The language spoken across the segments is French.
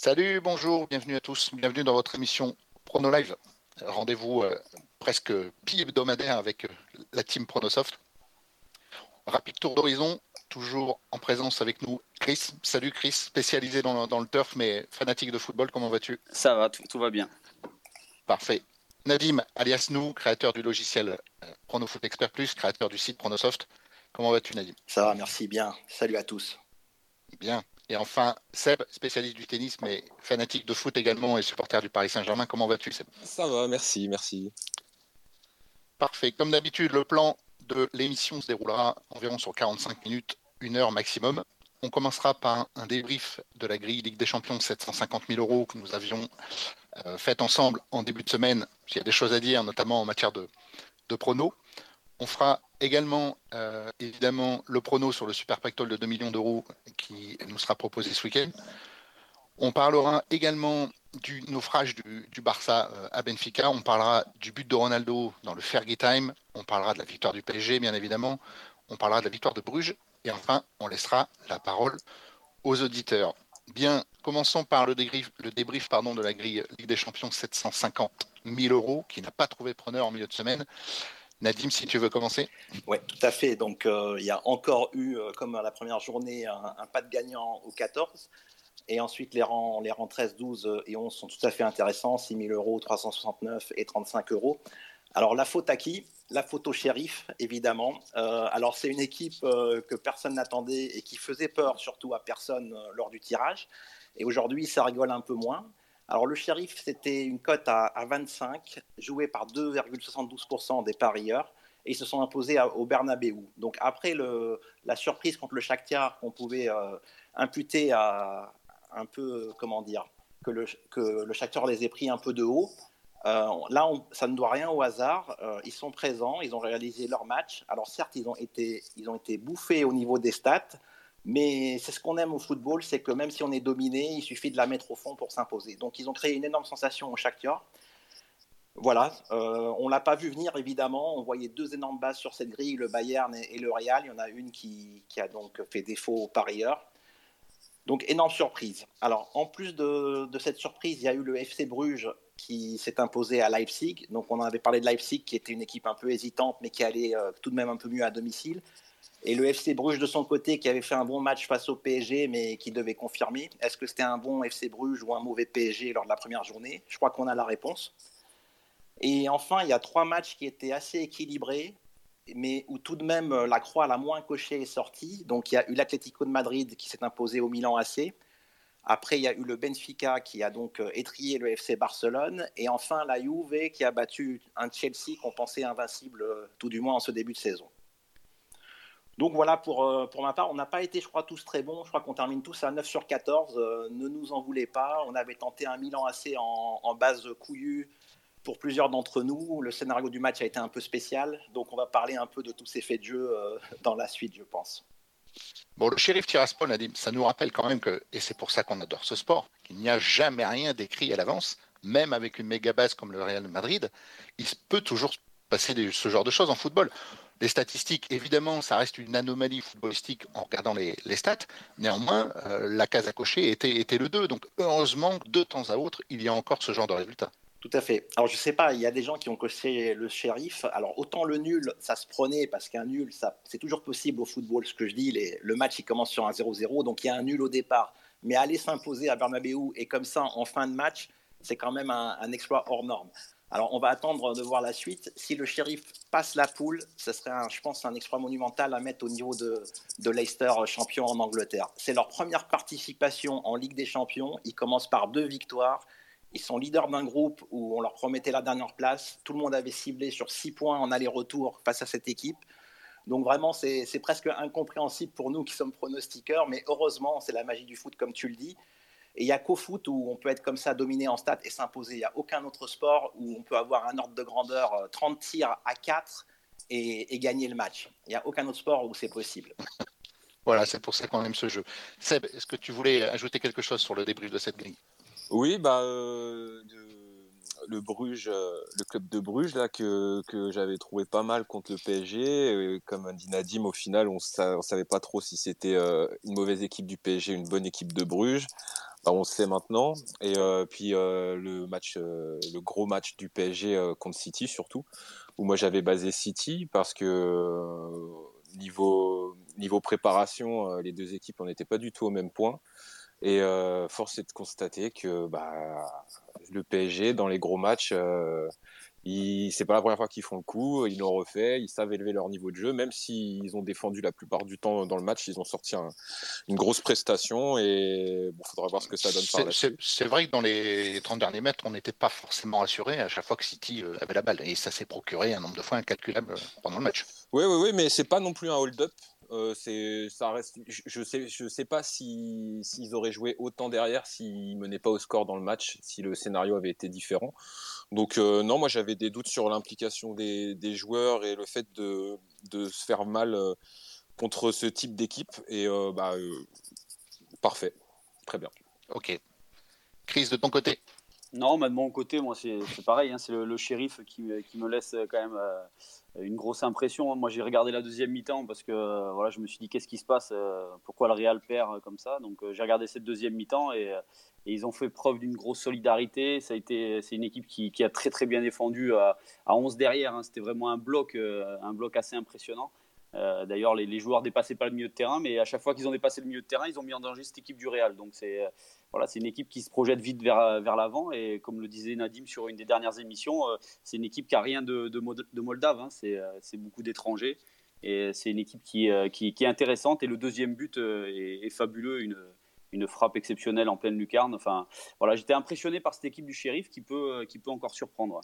Salut, bonjour, bienvenue à tous, bienvenue dans votre émission Prono Live. Rendez-vous euh, presque bi-hebdomadaire avec euh, la team Pronosoft. Rapide tour d'horizon, toujours en présence avec nous Chris. Salut Chris, spécialisé dans, le turf mais fanatique de football, comment vas-tu? Ça va, tout, va bien. Parfait. Nadim, alias nous, créateur du logiciel euh, Pronofoot Expert Plus, créateur du site Pronosoft. Comment vas-tu Nadim? Ça va, merci bien. Salut à tous. Bien. Et enfin, Seb, spécialiste du tennis, mais fanatique de foot également et supporter du Paris Saint-Germain. Comment vas-tu, Seb? Ça va, merci, merci. Parfait. Comme d'habitude, le plan de l'émission se déroulera environ sur 45 minutes, une heure maximum. On commencera par un débrief de la grille Ligue des Champions 750 000 euros que nous avions euh, fait ensemble en début de semaine. Il y a des choses à dire, notamment en matière de, de pronos. On fera également, euh, évidemment, le prono sur le Super Pactol de 2 millions d'euros qui nous sera proposé ce week-end. On parlera également du naufrage du, Barça euh, à Benfica. On parlera du but de Ronaldo dans le Fergie Time. On parlera de la victoire du PSG, bien évidemment. On parlera de la victoire de Bruges. Et enfin, on laissera la parole aux auditeurs. Bien, commençons par le débrief, le débrief pardon, de la grille Ligue des Champions 750 000 euros, qui n'a pas trouvé preneur en milieu de semaine. Nadim, si tu veux commencer. Oui, tout à fait. Donc, euh, il y a encore eu, euh, comme à la première journée, un, pas de gagnant au 14. Et ensuite, les rangs, les rangs 13, 12 et 11 sont tout à fait intéressants 6 000 euros, 369 et 35 euros. Alors, la faute à qui? La faute au shérif, évidemment. Euh, alors, c'est une équipe que personne n'attendait et qui faisait peur, surtout à personne, lors du tirage. Et aujourd'hui, ça rigole un peu moins. Alors le shérif, c'était une cote à, 25, jouée par 2,72% des parieurs, et ils se sont imposés au Bernabeu. Donc après la surprise contre le Shakhtar qu'on pouvait euh, imputer à un peu, comment dire, que le, que Shakhtar les ait pris un peu de haut, euh, là, ça ne doit rien au hasard. Euh, ils sont présents, ils ont réalisé leur match. Alors certes, ils ont été, ils ont été bouffés au niveau des stats, mais c'est ce qu'on aime au football, c'est que même si on est dominé, il suffit de la mettre au fond pour s'imposer. Donc ils ont créé une énorme sensation au Shakhtar. Voilà, euh, on l'a pas vu venir évidemment. On voyait deux énormes bases sur cette grille, le Bayern et, le Real. Il y en a une qui, a donc fait défaut aux parieurs. Donc énorme surprise. Alors en plus de, cette surprise, il y a eu le FC Bruges qui s'est imposé à Leipzig. Donc on en avait parlé de Leipzig qui était une équipe un peu hésitante mais qui allait euh, tout de même un peu mieux à domicile. Et le FC Bruges de son côté, qui avait fait un bon match face au PSG, mais qui devait confirmer. Est-ce que c'était un bon FC Bruges ou un mauvais PSG lors de la première journée? Je crois qu'on a la réponse. Et enfin, il y a trois matchs qui étaient assez équilibrés, mais où tout de même la croix la moins cochée est sortie. Donc il y a eu l'Atlético de Madrid qui s'est imposé au Milan AC. Après, il y a eu le Benfica qui a donc étrié le FC Barcelone. Et enfin, la Juve qui a battu un Chelsea qu'on pensait invincible, tout du moins en ce début de saison. Donc voilà, pour, euh, pour ma part, on n'a pas été, je crois, tous très bons. Je crois qu'on termine tous à 9 sur 14. Euh, ne nous en voulez pas. On avait tenté un Milan assez en, base couillue pour plusieurs d'entre nous. Le scénario du match a été un peu spécial. Donc on va parler un peu de tous ces faits de jeu euh, dans la suite, je pense. Bon, le shérif Tiraspol a dit, ça nous rappelle quand même que, et c'est pour ça qu'on adore ce sport, qu'il n'y a jamais rien d'écrit à l'avance, même avec une méga base comme le Real Madrid, il peut toujours passer ce genre de choses en football. Les statistiques, évidemment, ça reste une anomalie footballistique en regardant les, stats. Néanmoins, euh, la case à cocher était, le 2. Donc, heureusement, de temps à autre, il y a encore ce genre de résultat. Tout à fait. Alors, je ne sais pas, il y a des gens qui ont coché le shérif. Alors, autant le nul, ça se prenait parce qu'un nul, c'est toujours possible au football. Ce que je dis, le match, il commence sur un 0-0, donc il y a un nul au départ. Mais aller s'imposer à Bernabeu et comme ça, en fin de match, c'est quand même un exploit hors norme. Alors, on va attendre de voir la suite. Si le shérif passe la poule, ce serait, je pense, un exploit monumental à mettre au niveau de, de Leicester champion en Angleterre. C'est leur première participation en Ligue des Champions. Ils commencent par deux victoires. Ils sont leaders d'un groupe où on leur promettait la dernière place. Tout le monde avait ciblé sur six points en aller-retour face à cette équipe. Donc vraiment, c'est presque incompréhensible pour nous qui sommes pronostiqueurs, mais heureusement, c'est la magie du foot, comme tu le dis. Et il n'y a qu'au foot où on peut être comme ça dominé en stats et s'imposer. Il n'y a aucun autre sport où on peut avoir un ordre de grandeur 30 euh, tirs à 4 et, gagner le match. Il n'y a aucun autre sport où c'est possible. Voilà, c'est pour ça qu'on aime ce jeu. Seb, est-ce que tu voulais ajouter quelque chose sur le débrief de cette grille Oui, bah, euh, le Bruges, euh, le club de Bruges là que, que j'avais trouvé pas mal contre le PSG. comme dit Nadim, au final, on, ne savait pas trop si c'était une mauvaise équipe du PSG, une bonne équipe de Bruges. On sait maintenant. Et puis le match, le gros match du PSG contre City surtout, où moi j'avais basé City parce que niveau niveau préparation, les deux équipes n'étaient pas du tout au même point. Et force est de constater que bah, le PSG dans les gros matchs c'est pas la première fois qu'ils font le coup, ils l'ont refait, ils savent élever leur niveau de jeu, même s'ils ont défendu la plupart du temps dans le match, ils ont sorti une grosse prestation et bon, faudra voir ce que ça donne par la suite. C'est vrai que dans les 30 derniers mètres, on n'était pas forcément assuré à chaque fois que City euh, avait la balle et ça s'est procuré un nombre de fois incalculable pendant le match. Oui, oui, oui, mais c'est pas non plus un hold-up. Euh, c'est, ça reste. Je, sais, je sais pas s'ils auraient joué autant derrière s'ils menaient pas au score dans le match, si le scénario avait été différent. Donc euh, non, moi j'avais des doutes sur l'implication des, joueurs et le fait de, se faire mal euh, contre ce type d'équipe. Et euh, bah, parfait, très bien. Ok. Chris, de ton côté? Non, de mon côté, moi c'est pareil. Hein, c'est le, shérif qui, me laisse quand même une grosse impression. Moi j'ai regardé la deuxième mi-temps parce que voilà, je me suis dit qu'est-ce qui se passe, pourquoi le Real perd comme ça. Donc j'ai regardé cette deuxième mi-temps et ils ont fait preuve d'une grosse solidarité. Ça a été, c'est une équipe qui, a très très bien défendu à, 11 derrière. Hein. C'était vraiment un bloc, euh, un bloc assez impressionnant. Euh, d'ailleurs, les, les, joueurs dépassaient pas le milieu de terrain, mais à chaque fois qu'ils ont dépassé le milieu de terrain, ils ont mis en danger cette équipe du Real. Donc c'est euh, voilà, c'est une équipe qui se projette vite vers, vers l'avant. Et comme le disait Nadim sur une des dernières émissions, c'est une équipe qui a rien de, de, Moldave. Hein. C'est beaucoup d'étrangers. Et c'est une équipe qui, qui, qui, est intéressante. Et le deuxième but est, est fabuleux. Une, une frappe exceptionnelle en pleine lucarne. Enfin, voilà, j'étais impressionné par cette équipe du shérif qui peut, euh, qui peut encore surprendre.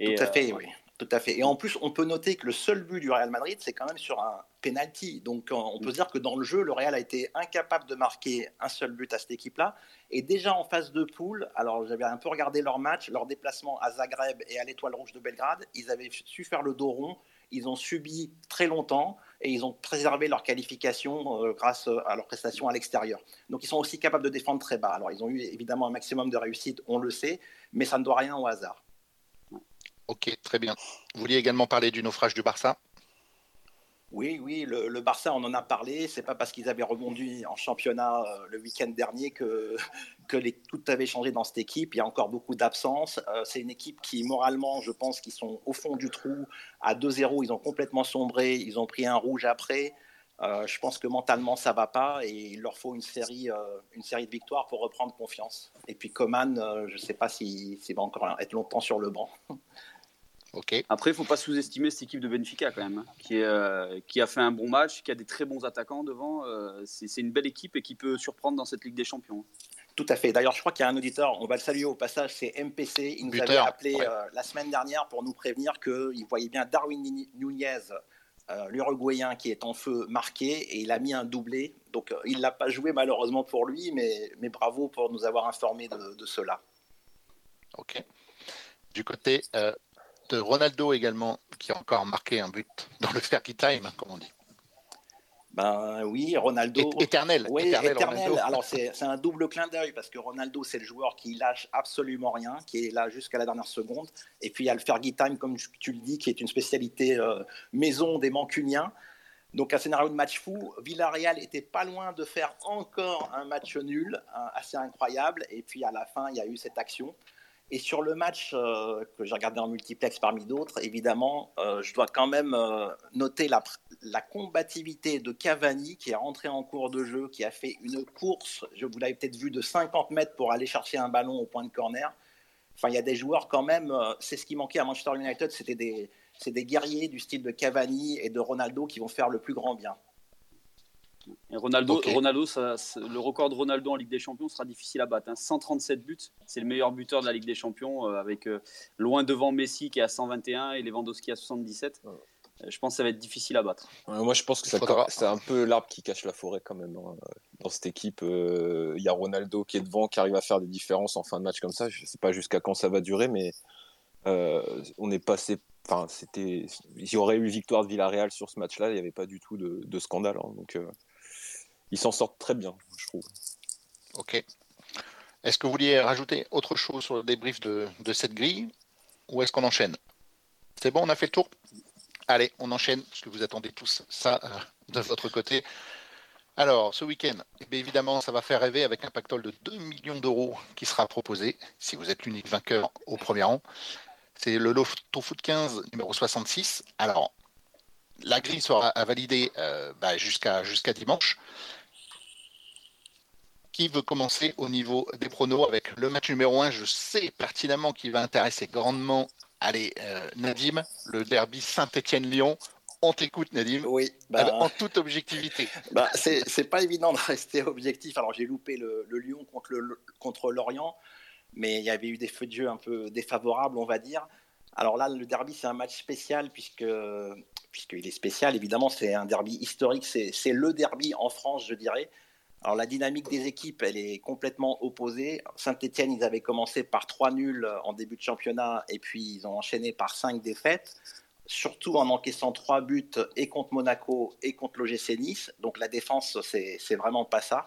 Et, tout à fait, euh, oui. Tout à fait. Et en plus, on peut noter que le seul but du Real Madrid, c'est quand même sur un penalty. Donc, on peut mm. dire que dans le jeu, le Real a été incapable de marquer un seul but à cette équipe-là. Et déjà en phase de poule, alors j'avais un peu regardé leur match, leur déplacement à Zagreb et à l'Étoile Rouge de Belgrade, ils avaient su faire le dos rond. Ils ont subi très longtemps et ils ont préservé leur qualification euh, grâce à leur prestation à l'extérieur. Donc ils sont aussi capables de défendre très bas. Alors ils ont eu évidemment un maximum de réussite, on le sait, mais ça ne doit rien au hasard. Ok, très bien. Vous vouliez également parler du naufrage du Barça? Oui, oui, le, Barça, on en a parlé. C'est pas parce qu'ils avaient rebondi en championnat euh, le week-end dernier que, que tout avait changé dans cette équipe. Il y a encore beaucoup d'absences. Euh, c'est une équipe qui, moralement, je pense qu'ils sont au fond du trou. À 2-0, ils ont complètement sombré. Ils ont pris un rouge après. Euh, je pense que mentalement, ça va pas et il leur faut une série, une série de victoires pour reprendre confiance. Et puis Coman, je ne sais pas s'il va encore être longtemps sur le banc. Après, il ne faut pas sous-estimer cette équipe de Benfica quand même, hein, qui, euh, qui, a fait un bon match, qui a des très bons attaquants devant. Euh, c'est une belle équipe et qui peut surprendre dans cette Ligue des Champions. Tout à fait. D'ailleurs, je crois qu'il y a un auditeur, on va le saluer au passage, c'est MPC. Il nous avait appelé euh, la semaine dernière pour nous prévenir qu'il voyait bien Darwin Nunez, l'Uruguayen qui est en feu, marqué et il a mis un doublé. Donc, il ne l'a pas joué malheureusement pour lui, mais, mais bravo pour nous avoir informés de, de cela. Ok. Du côté de Ronaldo également, qui a encore marqué un but dans le Fergie Time, comme on dit. Ben oui, Ronaldo. éternel. Oui, éternel. Alors c'est un double clin d'œil parce que Ronaldo, c'est le joueur qui lâche absolument rien, qui est là jusqu'à la dernière seconde. Et puis il y a le Fergie Time, comme tu le dis, qui est une spécialité euh, maison des Mancuniens. Donc un scénario de match fou. Villarreal était pas loin de faire encore un match nul, assez incroyable. Et puis à la fin, il y a eu cette action. Et sur le match euh, que j'ai regardé en multiplex parmi d'autres, évidemment, euh, je dois quand même euh, noter la, combativité de Cavani qui est rentré en cours de jeu, qui a fait une course, je vous l'avez peut-être vu, de 50 mètres pour aller chercher un ballon au point de corner. Enfin, il y a des joueurs quand même, c'est ce qui manquait à Manchester United, c'était des, des guerriers du style de Cavani et de Ronaldo qui vont faire le plus grand bien. Ronaldo, Ronaldo le record de Ronaldo en Ligue des Champions sera difficile à battre. 137 hein. buts, c'est le meilleur buteur de la Ligue des Champions, euh, avec euh, loin devant Messi qui est à 121 et Lewandowski à 77. Euh, je pense que ça va être difficile à battre. moi, je pense que c'est un peu l'arbre qui cache la forêt quand même. Hein. Dans cette équipe, il y a Ronaldo qui est devant, qui arrive à faire des différences en fin de match comme ça. Je ne sais pas jusqu'à quand ça va durer, mais on est passé enfin c'était il y aurait eu victoire de Villarreal sur ce match-là il n'y avait pas du tout de, scandale hein. donc ils s'en sortent très bien, je trouve. Ok. Est-ce que vous vouliez rajouter autre chose sur le débrief de, cette grille ou est-ce qu'on enchaîne? C'est bon, on a fait le tour? Allez, on enchaîne, parce que vous attendez tous ça euh, de votre côté. Alors, ce week-end, eh évidemment, ça va faire rêver avec un pactole de 2 millions d'euros qui sera proposé, si vous êtes l'unique vainqueur au premier rang. C'est le Loto Foot 15, numéro 66. Alors, la grille sera validée euh, bah, jusqu'à dimanche. Qui veut commencer au niveau des pronos avec le match numéro 1 Je sais pertinemment qu'il va intéresser grandement Allez, euh, Nadim, le derby Saint-Étienne-Lyon. On t'écoute, Nadim. Oui. Bah, en toute objectivité. Bah, c'est pas évident de rester objectif. Alors, j'ai loupé le, Lyon contre, contre Lorient, mais il y avait eu des feux de jeu un peu défavorables, on va dire. Alors là, le derby, c'est un match spécial puisque puisqu'il est spécial. Évidemment, c'est un derby historique. C'est le derby en France, je dirais. Alors la dynamique des équipes, elle est complètement opposée. Saint-Etienne, ils avaient commencé par trois nuls en début de championnat et puis ils ont enchaîné par cinq défaites, surtout en encaissant trois buts et contre Monaco et contre l'OGC Nice. Donc la défense, c'est vraiment pas ça.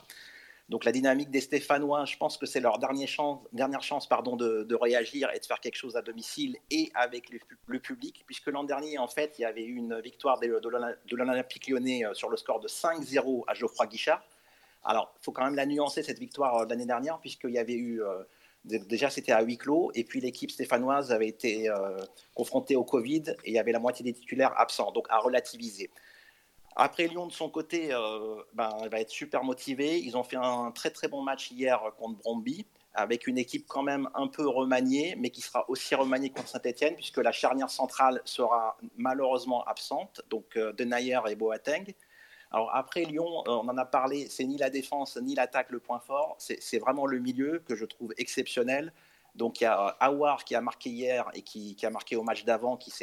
Donc la dynamique des Stéphanois, je pense que c'est leur dernière chance, dernière chance pardon, de, réagir et de faire quelque chose à domicile et avec le, public, puisque l'an dernier, en fait, il y avait eu une victoire de, l'Olympique lyonnais euh, sur le score de 5-0 à Geoffroy Guichard. Alors, il faut quand même la nuancer, cette victoire euh, l'année dernière, puisqu'il y avait eu. Euh, déjà, c'était à huis clos, et puis l'équipe stéphanoise avait été euh, confrontée au Covid, et il y avait la moitié des titulaires absents, donc à relativiser. Après, Lyon, de son côté, ben, va être super motivé. Ils ont fait un très très bon match hier contre Bromby, avec une équipe quand même un peu remaniée, mais qui sera aussi remaniée contre Saint-Etienne, puisque la charnière centrale sera malheureusement absente, donc Denayer et Boateng. Alors après Lyon, euh, on en a parlé, c'est ni la défense ni l'attaque le point fort, c'est vraiment le milieu que je trouve exceptionnel. Donc il y a Awar qui a marqué hier et qui, a marqué au match d'avant, qui,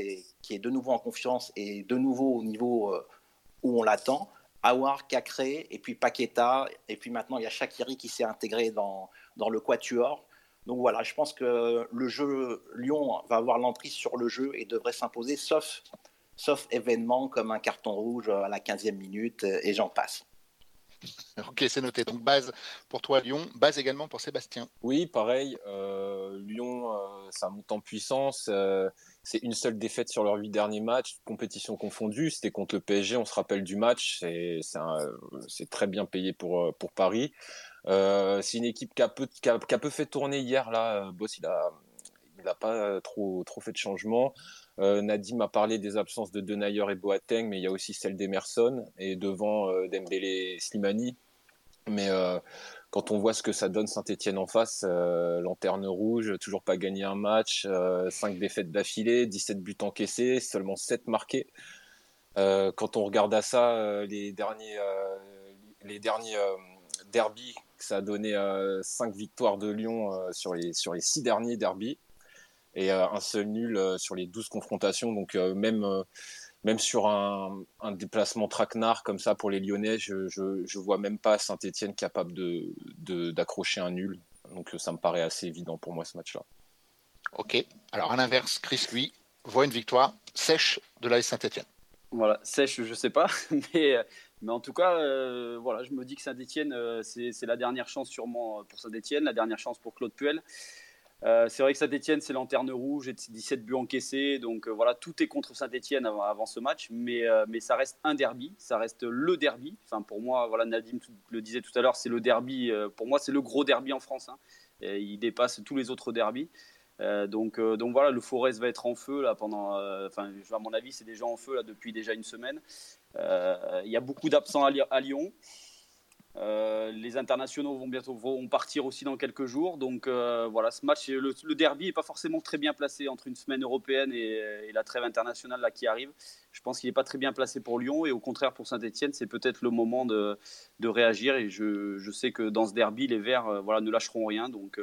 qui, est de nouveau en confiance et de nouveau au niveau euh, où on l'attend. Awar qui a créé, et puis Paqueta, et puis maintenant il y a Shakiri qui s'est intégré dans, dans le quatuor. Donc voilà, je pense que le jeu, Lyon va avoir l'emprise sur le jeu et devrait s'imposer, sauf sauf événements comme un carton rouge à la 15e minute euh, et j'en passe. Ok, c'est noté. Donc base pour toi Lyon, base également pour Sébastien. Oui, pareil. Euh, Lyon, euh, ça monte en puissance. c'est une seule défaite sur leurs huit derniers matchs, compétition confondue. C'était contre le PSG, on se rappelle du match. C'est très bien payé pour, pour Paris. c'est une équipe qui a, peu, qui, a, peu, fait tourner hier. Là, Boss, il n'a il a pas trop, trop fait de changement. Euh, Nadim a parlé des absences de Denayer et Boateng, mais il y a aussi celle d'Emerson et devant euh, Dembélé Slimani. Mais euh, quand on voit ce que ça donne Saint-Etienne en face, lanterne rouge, toujours pas gagné un match, 5 défaites d'affilée, 17 buts encaissés, seulement 7 marqués. quand on regarde à ça, les derniers, les ça a donné 5 victoires de Lyon sur, les, sur les 6 derniers derbies et euh, un seul nul euh, sur les 12 confrontations. Donc euh, même même sur un, un, déplacement traquenard comme ça pour les Lyonnais, je, je, vois même pas Saint-Etienne capable de, d'accrocher un nul. Donc ça me paraît assez évident pour moi ce match-là. Ok. Alors à l'inverse, Chris, lui, voit une victoire sèche de l'AS Saint-Etienne. Voilà, sèche, je sais pas, mais, mais en tout cas, voilà, je me dis que Saint-Etienne, c'est, c'est la dernière chance sûrement pour Saint-Etienne, la dernière chance pour Claude Puel. Euh, c'est vrai que Saint-Etienne, c'est lanterne rouge et 17 buts encaissés. Donc euh, voilà, tout est contre Saint-Etienne avant, ce match. Mais, euh, mais ça reste un derby. Ça reste le derby. Enfin, pour moi, voilà, Nadim le disait tout à l'heure, c'est le derby. pour moi, c'est le gros derby en France. Hein. il dépasse tous les autres derbys. donc, donc voilà, le Forest va être en feu là pendant. Enfin, à mon avis, c'est déjà en feu là depuis déjà une semaine. Il y a beaucoup d'absents à Lyon. Euh, les internationaux vont bientôt vont partir aussi dans quelques jours. Donc euh, voilà, ce match, le, derby n'est pas forcément très bien placé entre une semaine européenne et, la trêve internationale là, qui arrive. Je pense qu'il n'est pas très bien placé pour Lyon et au contraire pour Saint-Etienne, c'est peut-être le moment de, réagir. Et je, sais que dans ce derby, les Verts euh, voilà, ne lâcheront rien. Donc,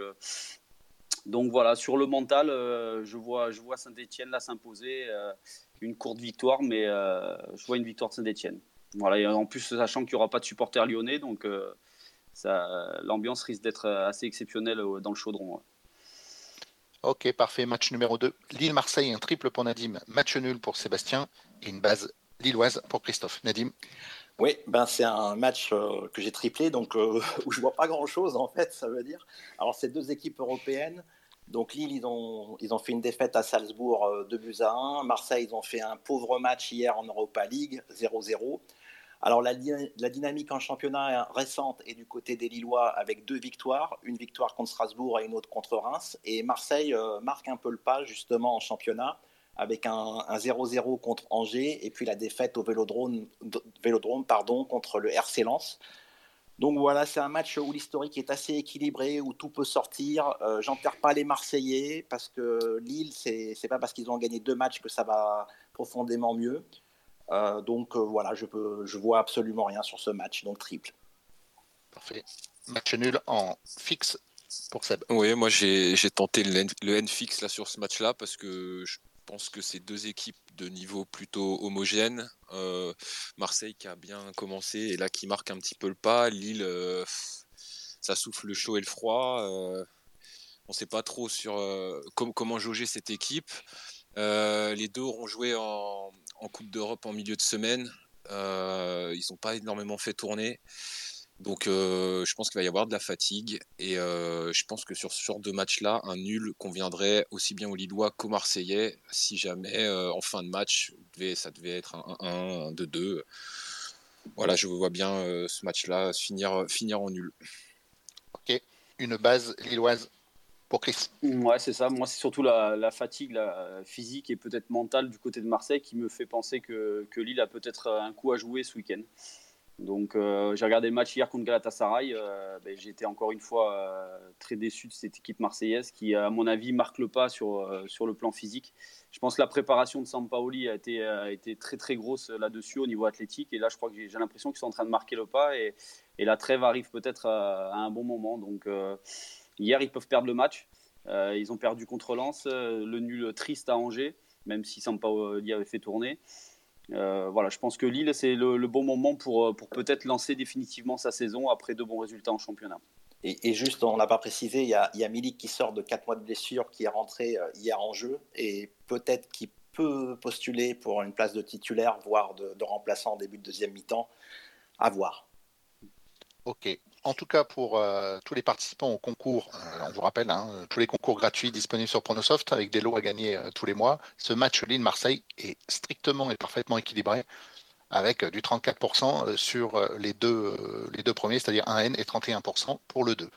donc voilà, sur le mental, je vois, je vois Saint-Etienne là s'imposer. une courte victoire, mais je vois une victoire de Saint-Etienne. Voilà, en plus, sachant qu'il n'y aura pas de supporters lyonnais, donc euh, l'ambiance risque d'être assez exceptionnelle euh, dans le chaudron. Ok, parfait. Match numéro 2. Lille-Marseille, un triple pour Nadim, match nul pour Sébastien et une base lilloise pour Christophe. Nadim? Oui, ben c'est un match euh, que j'ai triplé, donc où je vois pas grand-chose en fait, ça veut dire. Alors, c'est deux équipes européennes. Donc Lille, ils ont, ils ont fait une défaite à Salzbourg 2 buts à 1. Marseille, ils ont fait un pauvre match hier en Europa League, 0-0. Alors la, dynamique en championnat récente est du côté des Lillois avec deux victoires, une victoire contre Strasbourg et une autre contre Reims. Et Marseille euh, marque un peu le pas justement en championnat avec un 0-0 contre Angers et puis la défaite au Vélodrome, Vélodrome pardon, contre le RC Lens. Donc voilà, c'est un match où l'historique est assez équilibré, où tout peut sortir. Euh, J'enterre pas les Marseillais parce que Lille, c'est pas parce qu'ils ont gagné deux matchs que ça va profondément mieux. Euh, donc euh, voilà, je peux, je vois absolument rien sur ce match, donc triple. Parfait. Match nul en fixe pour Seb. Oui, moi j'ai tenté le N, le N, fixe là sur ce match-là parce que je pense que c'est deux équipes de niveau plutôt homogène. Euh, Marseille qui a bien commencé et là qui marque un petit peu le pas. Lille, ça souffle le chaud et le froid. on ne sait pas trop sur comment jauger cette équipe. les deux auront joué en, en Coupe d'Europe en milieu de semaine. Euh, ils n'ont pas énormément fait tourner. Donc euh, je pense qu'il va y avoir de la fatigue et euh, je pense que sur ce genre de match-là, un nul conviendrait aussi bien aux Lillois qu'aux Marseillais si jamais en fin de match, ça devait être un 1, un 2-2. Voilà, je vois bien ce match-là finir en nul. Ok, une base lilloise pour Chris. Ouais, c'est ça. Moi, c'est surtout la, fatigue physique et peut-être mentale du côté de Marseille qui me fait penser que, que Lille a peut-être un coup à jouer ce week-end. Donc, euh, j'ai regardé le match hier contre Galatasaray. Euh, ben, encore une fois euh, très déçu de cette équipe marseillaise qui, à mon avis, marque le pas sur, sur le plan physique. Je pense que la préparation de Sampaoli a été, a été très très grosse là-dessus au niveau athlétique. Et là, je crois que j'ai l'impression qu'ils sont en train de marquer le pas et, et la trêve arrive peut-être à, à, un bon moment. Donc, Hier, ils peuvent perdre le match. Euh, ils ont perdu contre Lens, euh, le nul triste à Angers, même si Sampaoli avait fait tourner. Euh, voilà, je pense que Lille, c'est le, bon moment pour, pour peut-être lancer définitivement sa saison après de bons résultats en championnat. Et, juste, on n'a pas précisé, il y, a, il y, a, Milik qui sort de 4 mois de blessure, qui est rentré hier en jeu, et peut-être qu'il peut postuler pour une place de titulaire, voire de, de remplaçant en début de deuxième mi-temps. À voir. Ok. En tout cas, pour euh, tous les participants au concours, euh, on vous rappelle, hein, tous les concours gratuits disponibles sur Pronosoft avec des lots à gagner euh, tous les mois. Ce match Lille-Marseille est strictement et parfaitement équilibré avec du 34% sur les deux, les deux premiers, c'est-à-dire 1 N et 31% pour le 2.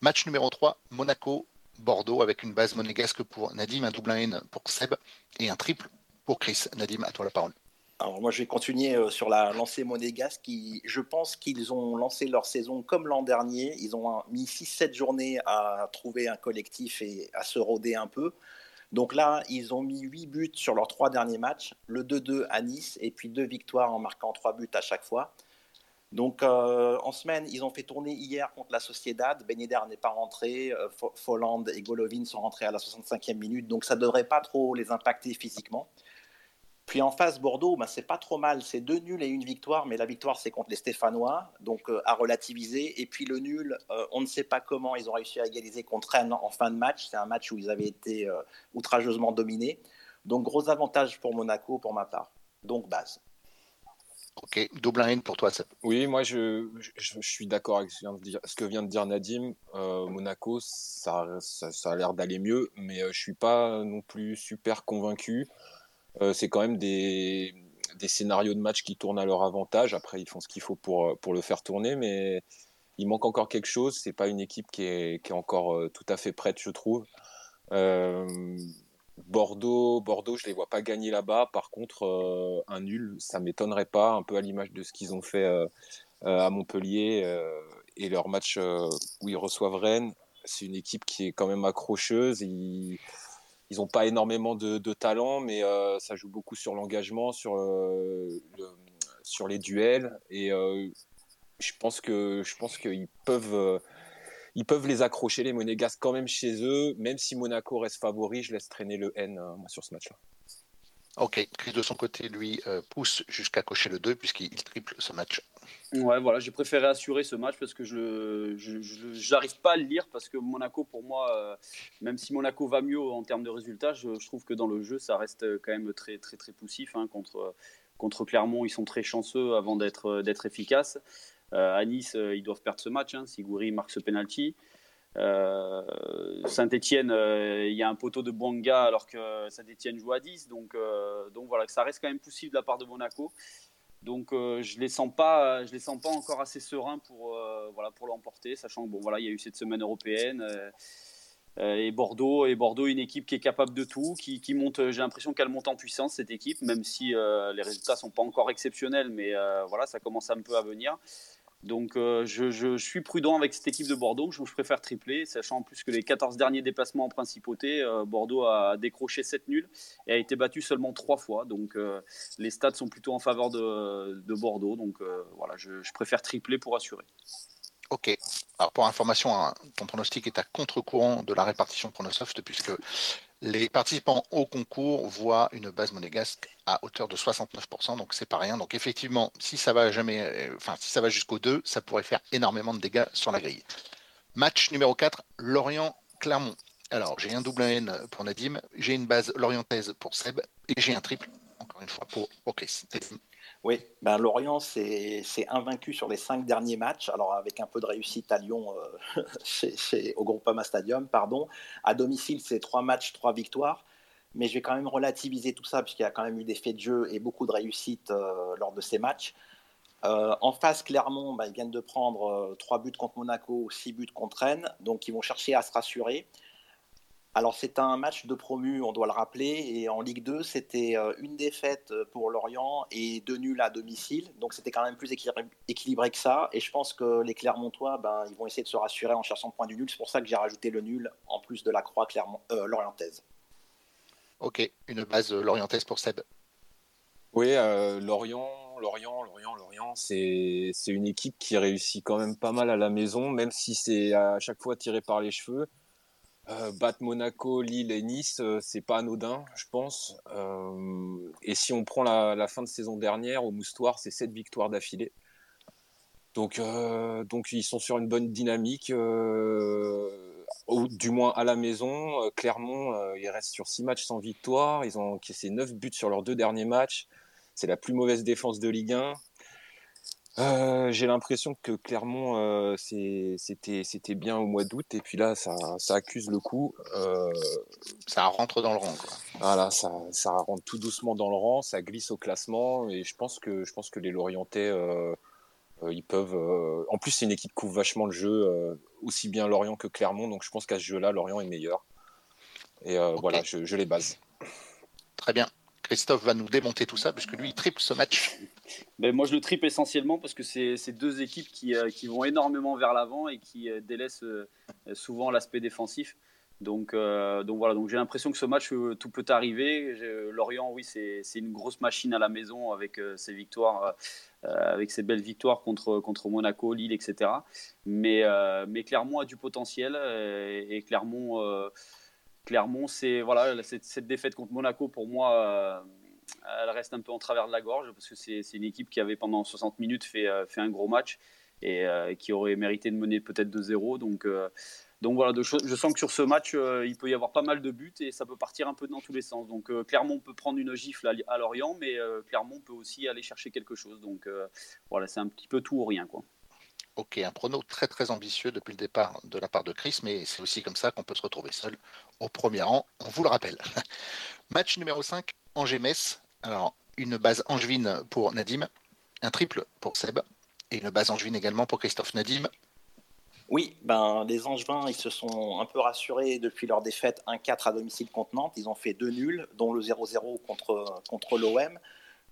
Match numéro 3, Monaco-Bordeaux avec une base monégasque pour Nadim, un double 1 N pour Seb et un triple pour Chris. Nadim, à toi la parole. Alors moi, je vais continuer euh, sur la lancée monégasque. Qui, je pense qu'ils ont lancé leur saison comme l'an dernier. Ils ont mis 6-7 journées à trouver un collectif et à se rôder un peu. Donc là, ils ont mis 8 buts sur leurs trois derniers matchs, le 2-2 à Nice et puis deux victoires en marquant 3 buts à chaque fois. Donc euh, en semaine, ils ont fait tourner hier contre la Sociedad. Ben n'est pas rentré, euh, Folland et Golovin sont rentrés à la 65e minute, donc ça ne devrait pas trop les impacter physiquement. Puis en face, Bordeaux, ben, c'est pas trop mal. C'est deux nuls et une victoire, mais la victoire, c'est contre les Stéphanois, donc euh, à relativiser. Et puis le nul, euh, on ne sait pas comment ils ont réussi à égaliser contre Rennes en fin de match. C'est un match où ils avaient été euh, outrageusement dominés. Donc gros avantage pour Monaco, pour ma part. Donc base. Ok, double N pour toi, Oui, moi je, je, suis d'accord avec ce que vient de dire Nadim. Monaco, ça, ça, ça a l'air d'aller mieux, mais je suis pas non plus super convaincu. Euh, c'est quand même des, scénarios de match qui tournent à leur avantage. Après, ils font ce qu'il faut pour, euh, pour le faire tourner, mais il manque encore quelque chose. C'est pas une équipe qui est, qui est encore euh, tout à fait prête, je trouve. Bordeaux, Bordeaux, je les vois pas gagner là-bas. Par contre, un nul, ça m'étonnerait pas, un peu à l'image de ce qu'ils ont fait à Montpellier et leur match où ils reçoivent Rennes. C'est une équipe qui est quand même accrocheuse. Ils n'ont pas énormément de, talent, mais euh, ça joue beaucoup sur l'engagement, sur, euh, sur les duels. Et euh, je pense que je qu'ils peuvent ils peuvent les accrocher les Monégasques quand même chez eux, même si Monaco reste favori. Je laisse traîner le N sur ce match-là. Ok, Chris de son côté, lui, pousse jusqu'à cocher le 2 puisqu'il triple ce match. Ouais, voilà, j'ai préféré assurer ce match parce que je n'arrive pas à le lire parce que Monaco, pour moi, euh, même si Monaco va mieux en termes de résultats, je, trouve que dans le jeu, ça reste quand même très, très, très poussif. Hein, contre, contre Clermont, ils sont très chanceux avant d'être efficaces. Euh, à Nice, euh, ils doivent perdre ce match hein, marque ce penalty. Saint-Etienne, il y a un poteau de Bouanga alors que Saint-Etienne joue à 10. Donc, donc voilà, ça reste quand même poussif de la part de Monaco. Donc je les sens pas, je les sens pas encore assez sereins pour voilà pour l'emporter, sachant que bon voilà il y a eu cette semaine européenne et Bordeaux et Bordeaux une équipe qui est capable de tout, qui, qui monte. J'ai l'impression qu'elle monte en puissance cette équipe, même si les résultats sont pas encore exceptionnels, mais voilà ça commence un peu à venir. Donc euh, je, suis prudent avec cette équipe de Bordeaux, je, préfère tripler, sachant en plus que les 14 derniers déplacements en principauté, euh, Bordeaux a décroché 7 nuls et a été battu seulement 3 fois. Donc euh, les stats sont plutôt en faveur de, Bordeaux. Donc voilà, je, préfère tripler pour assurer. Ok. Alors pour information, hein, ton pronostic est à contre-courant de la répartition Pronosoft puisque les participants au concours voient une base monégasque à hauteur de 69%, donc c'est pas rien. Donc effectivement, si ça va jamais, euh, si ça va jusqu'au 2, ça pourrait faire énormément de dégâts sur la grille. Match numéro 4, Lorient-Clermont. Alors j'ai un double N pour Nadim, j'ai une base lorientaise pour Seb et j'ai un triple, encore une fois, pour, pour. Oui, ben Lorient, c'est invaincu sur les cinq derniers matchs, alors avec un peu de réussite à Lyon, euh, chez, au Groupama Stadium, pardon. À domicile, c'est trois matchs, trois victoires. Mais je vais quand même relativiser tout ça, puisqu'il y a quand même eu des faits de jeu et beaucoup de réussite euh, lors de ces matchs. Euh, en face, Clermont, ben, ils viennent de prendre trois buts contre Monaco, six buts contre Rennes, donc ils vont chercher à se rassurer. Alors c'est un match de promu, on doit le rappeler, et en Ligue 2, c'était euh, une défaite euh, pour Lorient et deux nuls à domicile, donc c'était quand même plus équilibré que ça, et je pense que les Clermontois, ben, ils vont essayer de se rassurer en cherchant le point du nul, c'est pour ça que j'ai rajouté le nul en plus de la croix Clermont, euh, lorientaise. Ok, une base lorientaise pour Seb. Oui, Lorient, Lorient, Lorient, Lorient, c'est une équipe qui réussit quand même pas mal à la maison, même si c'est à chaque fois tiré par les cheveux. Euh, Monaco, Lille et Nice, euh, c'est pas anodin, je pense. Euh, et si on prend la, fin de saison dernière, au Moustoir, c'est 7 victoires d'affilée. Donc, donc ils sont sur une bonne dynamique, du moins à la maison. Clermont, ils restent sur 6 matchs sans victoire. Ils ont encaissé 9 buts sur leurs deux derniers matchs. C'est la plus mauvaise défense de Ligue 1. Euh, j'ai l'impression que Clermont, euh, c'était bien au mois d'août, et puis là, ça, ça accuse le coup. Euh, ça rentre dans le rang. Quoi. Voilà, ça, ça rentre tout doucement dans le rang, ça glisse au classement, et je pense que, je pense que les Lorientais, ils peuvent. En plus, c'est une équipe qui couvre vachement le jeu, aussi bien Lorient que Clermont, donc je pense qu'à ce jeu-là, Lorient est meilleur. Et voilà, je, je les base. Très bien. Christophe va nous démonter tout ça, puisque lui, il triple ce match. Ben, moi, je le triple essentiellement parce que c'est deux équipes qui, euh, qui, vont énormément vers l'avant et qui euh, délaissent euh, souvent l'aspect défensif. Donc, donc voilà, donc j'ai l'impression que ce match, tout peut arriver. Lorient, oui, c'est une grosse machine à la maison avec ses victoires, avec ses belles victoires contre, contre Monaco, Lille, etc. Mais, mais Clermont a du potentiel et, et Clermont Clermont, c'est voilà, cette, défaite contre Monaco pour moi, euh, elle reste un peu en travers de la gorge parce que c'est une équipe qui avait pendant 60 minutes fait, euh, fait un gros match et euh, qui aurait mérité de mener peut-être 2-0. Donc, donc voilà, je sens que sur ce match, il peut y avoir pas mal de buts et ça peut partir un peu dans tous les sens. Donc Clermont peut prendre une gifle à, Lorient, mais Clermont peut aussi aller chercher quelque chose. Donc voilà, c'est un petit peu tout ou rien quoi. Ok, un prono très très ambitieux depuis le départ de la part de Chris, mais c'est aussi comme ça qu'on peut se retrouver seul au premier rang, on vous le rappelle. Match numéro 5, Angers-Metz. Alors, une base angevine pour Nadim, un triple pour Seb, et une base angevine également pour Christophe Nadim. Oui, ben, les Angevins, ils se sont un peu rassurés depuis leur défaite 1-4 à domicile contre Nantes. Ils ont fait deux nuls, dont le 0-0 contre, contre l'OM.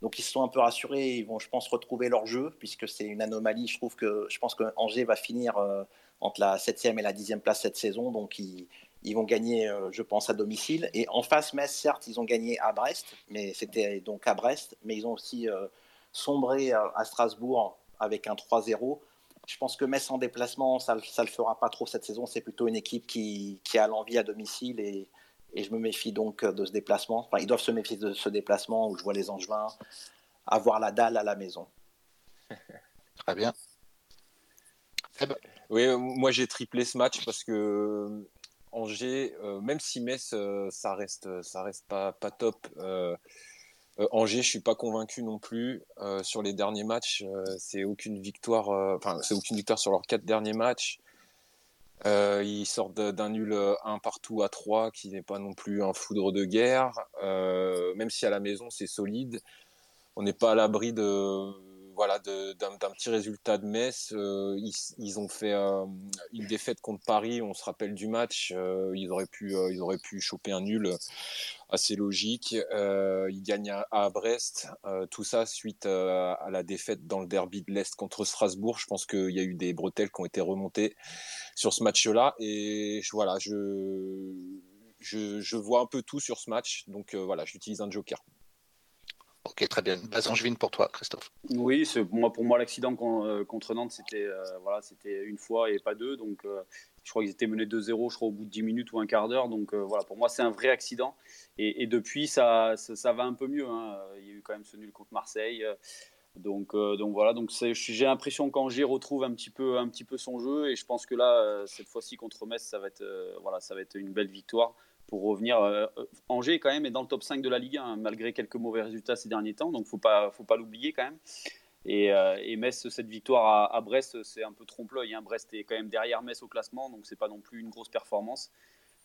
Donc ils se sont un peu rassurés, ils vont, je pense, retrouver leur jeu, puisque c'est une anomalie. Je trouve que je pense que Angers va finir euh, entre la 7e et la 10e place cette saison, donc ils, vont gagner, euh, je pense, à domicile. Et en face, Metz, certes, ils ont gagné à Brest, mais c'était donc à Brest, mais ils ont aussi euh, sombré à Strasbourg avec un 3-0. Je pense que Metz en déplacement, ça ne le fera pas trop cette saison. C'est plutôt une équipe qui, qui a l'envie à domicile et, et je me méfie donc de ce déplacement. Enfin, ils doivent se méfier de ce déplacement où je vois les Angevins avoir la dalle à la maison. Très bien. Oui, euh, moi j'ai triplé ce match parce que euh, Angers, euh, même si Metz, ça reste, ça reste pas, pas top. Angers, je suis pas convaincu non plus sur les derniers matchs. c'est aucune victoire, enfin c'est aucune victoire sur leurs quatre derniers matchs. Euh, ils sortent d'un nul 1 euh, partout à 3 qui n'est pas non plus un foudre de guerre, euh, même si à la maison c'est solide. on n'est pas à l'abri de voilà d'un petit résultat de Metz. Euh, ils, ont fait euh, une défaite contre Paris. On se rappelle du match. Euh, ils auraient pu ils auraient pu choper un nul assez logique. ils gagnent à, Brest. tout ça suite à la défaite dans le derby de l'Est contre Strasbourg. Je pense qu'il y a eu des bretelles qui ont été remontées sur ce match-là. Et voilà, je, je, je vois un peu tout sur ce match. Donc voilà, j'utilise un joker. Ok, très bien. Base Angevine pour toi, Christophe. Oui, moi, pour moi, l'accident euh, contre Nantes, c'était euh, voilà, une fois et pas deux. Donc, euh, je crois qu'ils étaient menés 2-0, je crois, au bout de 10 minutes ou un quart d'heure. Donc, voilà, pour moi, c'est un vrai accident. Et, depuis, ça, ça, va un peu mieux. Hein. Il y a eu quand même ce nul contre Marseille. Donc, donc voilà, donc j'ai l'impression qu'Angers retrouve un petit, peu, un petit peu son jeu. Et je pense que là, cette fois-ci contre Metz, ça va être, voilà, ça va être une belle victoire pour revenir. Euh, Angers, quand même, est dans le top 5 de la Ligue 1, hein, malgré quelques mauvais résultats ces derniers temps. Donc, il faut pas, faut pas l'oublier quand même. Et, euh, et, Metz, cette victoire à, Brest, c'est un peu trompe-l'œil. Hein. Brest est quand même derrière Metz au classement, donc c'est pas non plus une grosse performance.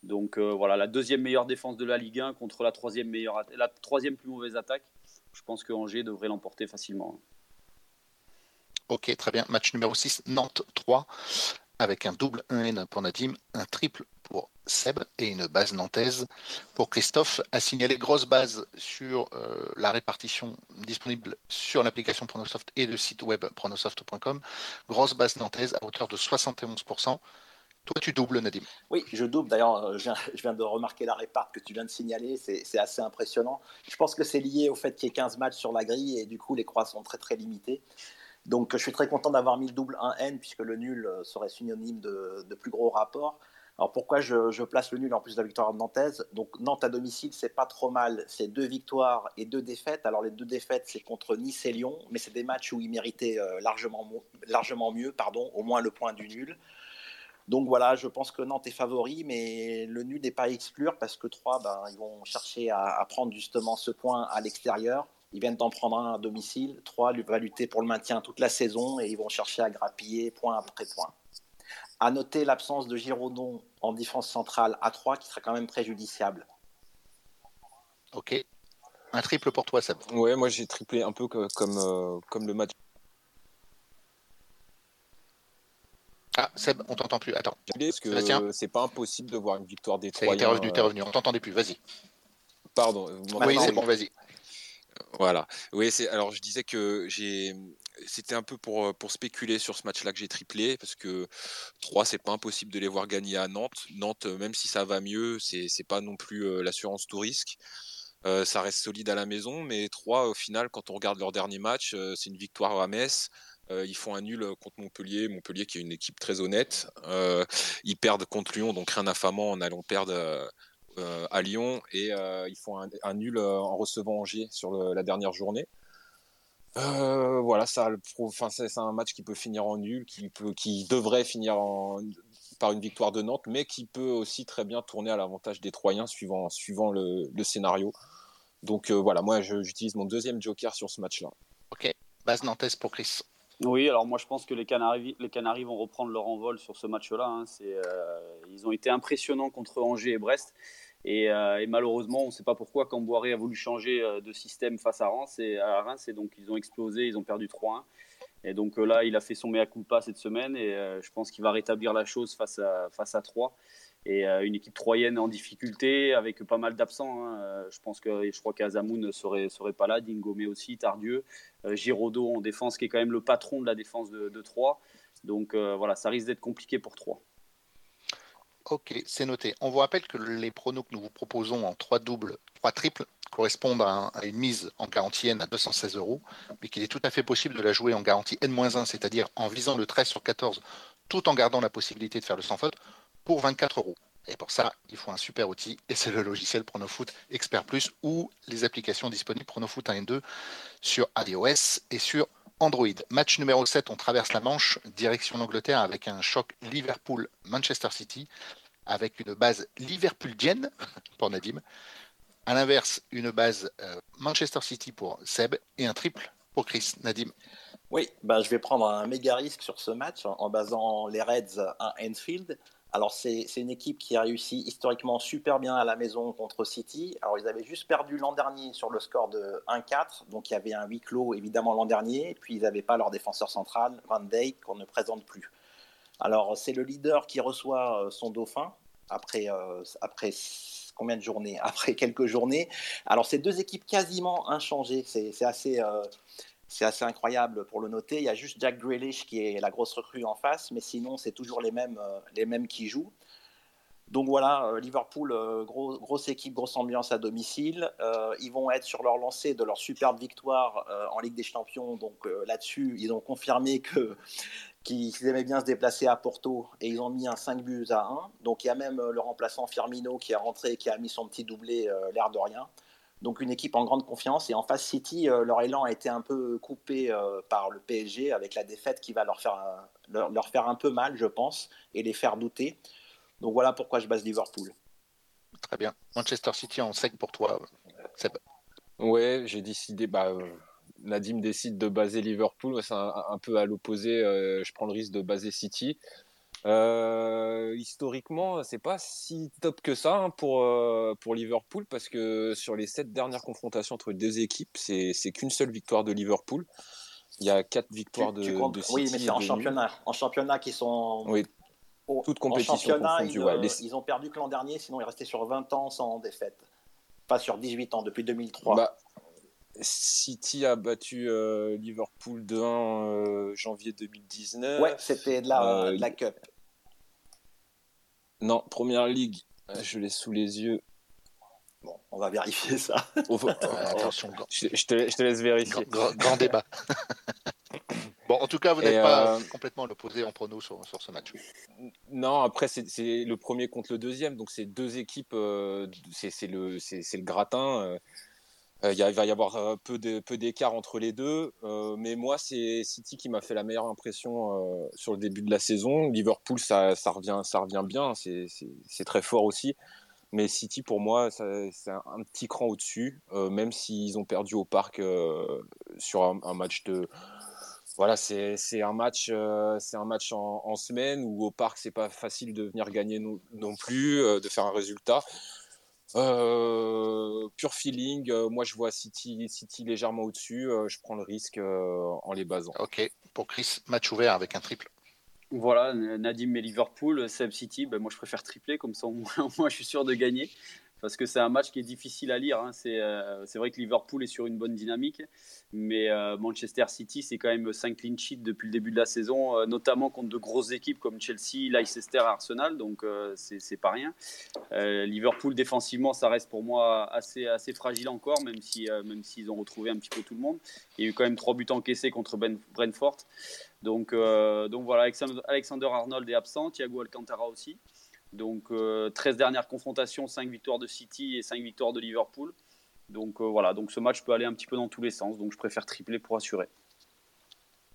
Donc euh, voilà, la deuxième meilleure défense de la Ligue 1 contre la troisième, meilleure, la troisième plus mauvaise attaque. Je pense que Angers devrait l'emporter facilement. Ok, très bien. Match numéro 6, Nantes 3, avec un double 1N pour Nadim, un triple pour Seb et une base nantaise pour Christophe. A signalé grosse base sur euh, la répartition disponible sur l'application Pronosoft et le site web pronosoft.com. Grosse base nantaise à hauteur de 71%. Toi, tu doubles, Nadim. Oui, je double. D'ailleurs, euh, je viens, de remarquer la réparte que tu viens de signaler. C'est assez impressionnant. Je pense que c'est lié au fait qu'il y ait 15 matchs sur la grille et du coup, les croix sont très, très limitées. Donc, je suis très content d'avoir mis le double 1N puisque le nul euh, serait synonyme de, de plus gros rapport. Alors pourquoi je, place le nul en plus de la victoire nantaise? Donc Nantes à domicile, c'est pas trop mal. C'est deux victoires et deux défaites. Alors les deux défaites, c'est contre Nice et Lyon, mais c'est des matchs où ils méritaient euh, largement, largement mieux, pardon, au moins le point du nul. Donc voilà, je pense que Nantes est favori, mais le nul n'est pas à exclure parce que Troyes, ben, ils vont chercher à, prendre justement ce point à l'extérieur. Ils viennent d'en prendre un à domicile. Troyes va lutter pour le maintien toute la saison et ils vont chercher à grappiller point après point. À noter l'absence de Giraudon en défense centrale à 3 qui sera quand même préjudiciable. Ok. Un triple pour toi, Seb. Ouais, moi j'ai triplé un peu comme, euh, comme le match. Ah, Seb, on t'entend plus. Attends. Parce que c'est pas impossible de voir une victoire des Troyens. T'es revenu, t'es euh, revenu. On t'entendait plus. Vas-y. Pardon. Oui, c'est bon, vas-y. Voilà. Oui, c'est alors je disais que j'ai c'était un peu pour, pour spéculer sur ce match-là que j'ai triplé parce que 3 c'est pas impossible de les voir gagner à Nantes. Nantes même si ça va mieux, c'est pas non plus l'assurance tout risque. ça reste solide à la maison, mais 3 au final quand on regarde leur dernier match, c'est une victoire à Metz. ils font un nul contre Montpellier, Montpellier qui est une équipe très honnête. ils perdent contre Lyon, donc rien affamant en allant perdre euh, à Lyon et euh, ils font un, nul euh, en recevant Angers sur la dernière journée. Voilà, ça, enfin, c'est un match qui peut finir en nul, qui, peut, qui devrait finir par une victoire de Nantes, mais qui peut aussi très bien tourner à l'avantage des Troyens suivant, suivant le, scénario. Donc voilà, moi j'utilise mon deuxième joker sur ce match-là. Ok, base nantaise pour Chris. Oui, alors moi je pense que les Canaries, les Canaries vont reprendre leur envol sur ce match-là. Hein. ils ont été impressionnants contre Angers et Brest. Euh, et, malheureusement, on ne sait pas pourquoi Camboiré a voulu changer euh, de système face à Reims et à Reims, donc ils ont explosé, ils ont perdu 3-1. Et donc euh, là, il a fait son mea culpa cette semaine, et je pense qu'il va rétablir la chose face à, face à 3. Et une équipe troyenne en difficulté, avec pas mal d'absents. Hein. Je pense que je crois qu'Azamoun ne serait, serait pas là, Dingomé aussi, Tardieu, Giraudot en défense, qui est quand même le patron de la défense de, de 3. Donc voilà, ça risque d'être compliqué pour 3. Ok, c'est noté. On vous rappelle que les pronos que nous vous proposons en 3 doubles, 3 triples correspondent à, une mise en garantie N à 216 euros, mais qu'il est tout à fait possible de la jouer en garantie N-1, c'est-à-dire en visant le 13 sur 14, tout en gardant la possibilité de faire le sans faute, pour 24 euros. Et pour ça, il faut un super outil, et c'est le logiciel Pronofoot Expert Plus ou les applications disponibles Pronofoot 1 et 2 sur iOS et sur Android. Match numéro 7, on traverse la Manche, direction l'Angleterre avec un choc Liverpool-Manchester City, avec une base liverpoolienne pour Nadim. À l'inverse, une base euh, Manchester City pour Seb et un triple pour Chris. Nadim. Oui, bah, je vais prendre un méga risque sur ce match en, basant les Reds à Enfield Alors, c'est une équipe qui a réussi historiquement super bien à la maison contre City. Alors, ils avaient juste perdu l'an dernier sur le score de 1-4. Donc, il y avait un huis clos, évidemment, l'an dernier. Puis, ils n'avaient pas leur défenseur central, Van Dijk, qu'on ne présente plus. Alors, c'est le leader qui reçoit euh, son dauphin après, euh, après combien de journées? Après quelques journées. Alors, c'est deux équipes quasiment inchangées. C'est assez. Euh, c'est assez incroyable pour le noter. Il y a juste Jack Grealish qui est la grosse recrue en face, mais sinon, c'est toujours les mêmes, euh, les mêmes qui jouent. Donc voilà, euh, Liverpool, euh, grosse équipe, grosse ambiance à domicile. ils vont être sur leur lancée de leur superbe victoire en Ligue des Champions. Donc là-dessus, ils ont confirmé qu'ils aimaient bien se déplacer à Porto et ils ont mis un 5 buts à 1. Donc il y a même le remplaçant Firmino qui est rentré, qui a mis son petit doublé, l'air de rien. Donc une équipe en grande confiance. Et en face City, euh, leur élan a été un peu coupé euh, par le PSG avec la défaite qui va leur faire, leur, faire un peu mal, je pense, et les faire douter. Donc voilà pourquoi je base Liverpool. Très bien. Manchester City en sec pour toi, Seb. Ouais, j'ai décidé. Bah, euh, Nadim décide de baser Liverpool. C'est un, peu à l'opposé. je prends le risque de baser City. Euh, historiquement, c'est pas si top que ça hein, pour, euh, pour Liverpool parce que sur les sept dernières confrontations entre les deux équipes, c'est qu'une seule victoire de Liverpool. Il y a quatre victoires de, City. Oui, mais c'est en championnat. En championnat qui sont. Oui. Toute compétition confondue. Ils, ont perdu que l'an dernier, sinon ils restaient sur 20 ans sans défaite. Pas sur 18 ans, depuis 2003. Bah, City a battu euh, Liverpool de 1 janvier 2019. Ouais, c'était de la, de la Cup. Non, Première Ligue, euh, je l'ai sous les yeux. Bon, on va vérifier ça. attention, je, te, laisse vérifier. Grand, débat. bon, en tout cas, vous n'êtes pas euh, complètement l'opposé en prono sur, ce match. Non, après, c'est le premier contre le deuxième. Donc, c'est deux équipes. Euh, c'est le, le gratin. Euh, il va y avoir euh, peu d'écart entre les deux, euh, mais moi c'est City qui m'a fait la meilleure impression sur le début de la saison. Liverpool ça, revient ça revient bien, c'est très fort aussi. Mais City, pour moi, c'est un, petit cran au-dessus, même s'ils ont perdu au parc sur un, match de. Voilà, c'est un match, un match en, semaine où au parc, c'est pas facile de venir gagner non plus, de faire un résultat. Euh, pure feeling. Euh, moi, je vois City, City légèrement au-dessus. Euh, je prends le risque en les basant. Ok. Pour Chris, match ouvert avec un triple. Voilà, Nadim et Liverpool, Seb City. Ben moi, je préfère tripler. Comme ça, moi, je suis sûr de gagner parce que c'est un match qui est difficile à lire. Hein. Euh, c'est vrai que Liverpool est sur une bonne dynamique, mais euh, Manchester City, c'est quand même 5 clean sheets depuis le début de la saison, euh, notamment contre de grosses équipes comme Chelsea, Leicester, Arsenal, donc c'est pas rien. Liverpool, défensivement, ça reste pour moi assez, assez fragile encore, même s'ils si, même ont retrouvé un petit peu tout le monde. Il y a eu quand même 3 buts encaissés contre ben, Brentford. Donc, donc voilà, Alexander Arnold est absent, Thiago Alcantara aussi. Donc 13 euh, dernières confrontations, 5 victoires de City et 5 victoires de Liverpool. Donc euh, voilà, donc ce match peut aller un petit peu dans tous les sens, donc je préfère tripler pour assurer.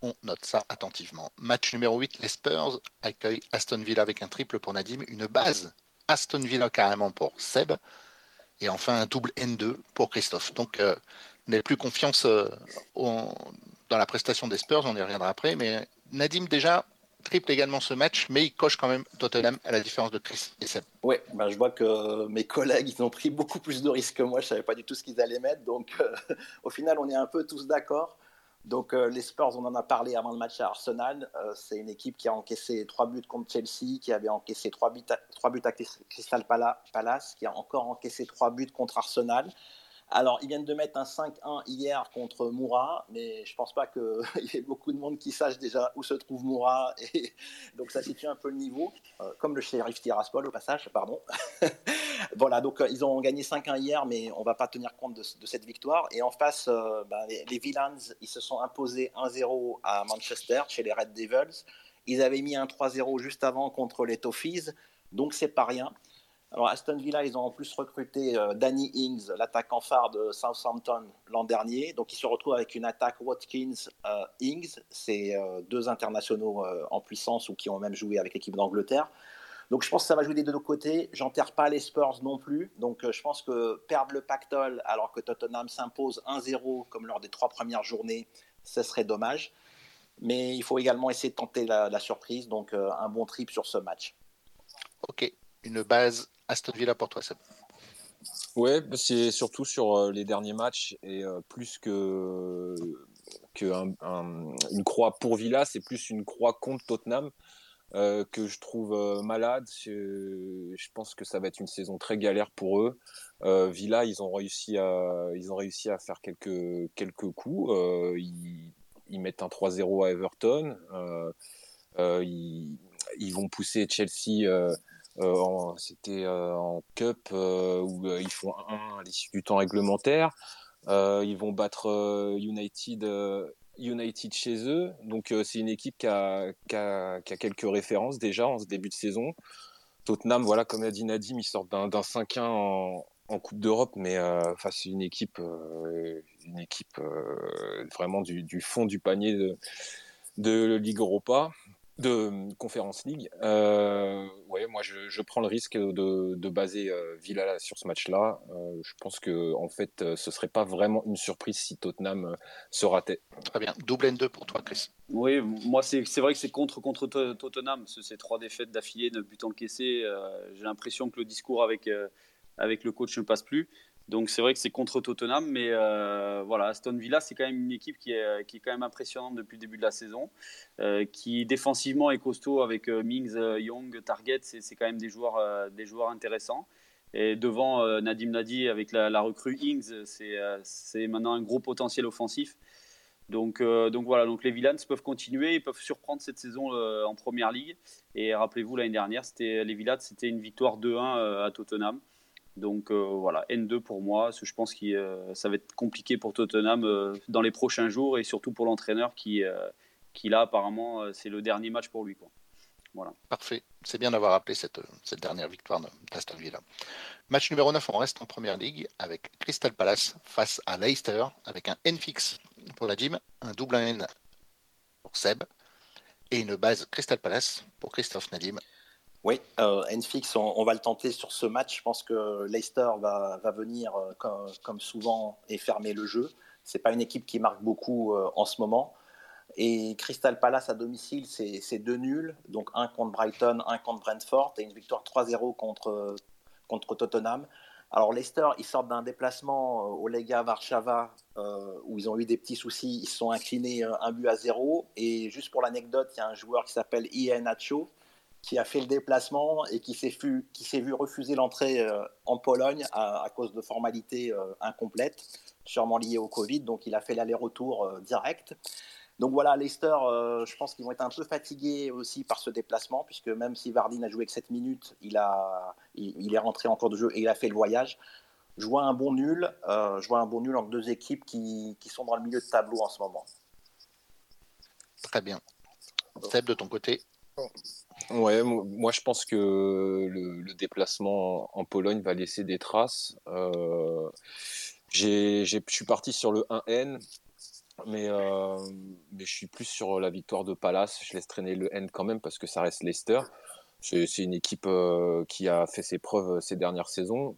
On note ça attentivement. Match numéro 8, les Spurs accueillent Aston Villa avec un triple pour Nadim, une base Aston Villa carrément pour Seb, et enfin un double N2 pour Christophe. Donc euh, plus confiance dans la prestation des Spurs, on y reviendra après, mais Nadim déjà, triple également ce match, mais il coche quand même Tottenham à la différence de Chris et Seb. Oui, bah, je vois que mes collègues ils ont pris beaucoup plus de risques que moi. Je ne savais pas du tout ce qu'ils allaient mettre. Donc euh, au final, on est un peu tous d'accord. Donc euh, les Spurs, on en a parlé avant le match à Arsenal. Euh, c'est une équipe qui a encaissé trois buts contre Chelsea, qui avait encaissé trois buts à, 3 buts à Crystal Palace, qui a encore encaissé trois buts contre Arsenal. Alors, ils viennent de mettre un 5-1 hier contre Moura, mais je ne pense pas qu'il y ait beaucoup de monde qui sache déjà où se trouve Moura. Et donc, ça situe un peu le niveau, euh, comme le shérif Tiraspol au passage, pardon. voilà, donc euh, ils ont gagné 5-1 hier, mais on ne va pas tenir compte de, cette victoire. Et en face, euh, ben, les, les, ils se sont imposés 1-0 à Manchester, chez les Red Devils. Ils avaient mis un 3-0 juste avant contre les Toffees, donc c'est pas rien. Alors Aston Villa, ils ont en plus recruté euh, Danny Ings, l'attaquant phare de Southampton l'an dernier. Donc ils se retrouvent avec une attaque Watkins-Ings. Euh, C'est euh, deux internationaux en puissance ou qui ont même joué avec l'équipe d'Angleterre. Donc je pense que ça va jouer des deux côtés. J'enterre pas les Spurs non plus. Donc je pense que perdre le pactole alors que Tottenham s'impose 1-0 comme lors des trois premières journées, ce serait dommage. Mais il faut également essayer de tenter la, la surprise. Donc un bon trip sur ce match. Ok, une base Aston Villa pour toi, Seb. Bah, c'est surtout sur euh, les derniers matchs et euh, plus que, que croix pour Villa, c'est plus une croix contre Tottenham. Euh, que je trouve malade. Je, pense que ça va être une saison très galère pour eux. Villa, ils ont réussi à, ils ont réussi à faire quelques quelques coups. Ils, mettent un 3-0 à Everton. Ils, vont pousser Chelsea c'était euh, en Cup euh, où ils font un à l'issue du temps réglementaire. ils vont battre United United chez eux. Donc c'est une équipe qui a, quelques références déjà en ce début de saison. Tottenham, voilà, comme a dit Nadim, ils sortent d'un 5-1 en, Coupe d'Europe, mais euh, c'est une équipe, une équipe vraiment du, du, fond du panier de, de Ligue Europa de hum, Conférence League. Euh, ouais, moi je, je, prends le risque de, de baser euh, Villa sur ce match-là. Euh, je pense que en fait, euh, ce serait pas vraiment une surprise si Tottenham euh, se ratait. Très bien. Double N2 pour toi, Chris. Oui, moi c'est vrai que c'est contre contre Tottenham. Ces trois défaites d'affilée, de buts encaissés. J'ai l'impression que le discours avec avec le coach ne passe plus. Donc c'est vrai que c'est contre Tottenham, mais euh, voilà, Aston Villa, c'est quand même une équipe qui est, qui est quand même impressionnante depuis le début de la saison, euh, qui défensivement est costaud avec euh, Mings, Young, Target, c'est quand même des joueurs, des joueurs intéressants. Et devant Nadim Nadi avec la, recrue Ings, c'est maintenant un gros potentiel offensif. Donc, donc voilà, donc les Villans peuvent continuer, ils peuvent surprendre cette saison en première ligue. Et rappelez-vous, l'année dernière, les Villans, c'était une victoire 2-1 à Tottenham. Donc euh, voilà, N2 pour moi. Je pense que euh, ça va être compliqué pour Tottenham euh, dans les prochains jours et surtout pour l'entraîneur qui, qui là apparemment c'est le dernier match pour lui. Voilà. Parfait. C'est bien d'avoir appelé cette, cette dernière victoire d'Aston Villa. Match numéro 9, on reste en première ligue avec Crystal Palace face à Leicester avec un N fixe pour la gym, un double N pour Seb et une base Crystal Palace pour Christophe Nadim. Oui, euh, Enfix, on, va le tenter sur ce match. Je pense que Leicester va, venir, euh, comme, souvent, et fermer le jeu. Ce n'est pas une équipe qui marque beaucoup euh, en ce moment. Et Crystal Palace à domicile, c'est deux nuls. Donc un contre Brighton, un contre Brentford et une victoire 3-0 contre, contre Tottenham. Alors Leicester, ils sortent d'un déplacement au Lega Warszawa où ils ont eu des petits soucis. Ils se sont inclinés un but à zéro. Et juste pour l'anecdote, il y a un joueur qui s'appelle Ian Acho qui a fait le déplacement et qui s'est vu, refuser l'entrée euh, en Pologne à, cause de formalités euh, incomplètes, sûrement liées au Covid. Donc il a fait l'aller-retour euh, direct. Donc voilà, Leicester, je pense qu'ils vont être un peu fatigués aussi par ce déplacement, puisque même si Vardy n'a joué que 7 minutes, il, a, il, est rentré en cours de jeu et il a fait le voyage. Je vois un bon nul, je vois un bon nul entre deux équipes qui, qui sont dans le milieu de tableau en ce moment. Très bien. Seb, de ton côté Ouais, moi je pense que le, déplacement en Pologne va laisser des traces. Euh, je suis parti sur le 1N, mais, euh, mais je suis plus sur la victoire de Palace. Je laisse traîner le N quand même parce que ça reste Leicester. C'est une équipe euh, qui a fait ses preuves ces dernières saisons.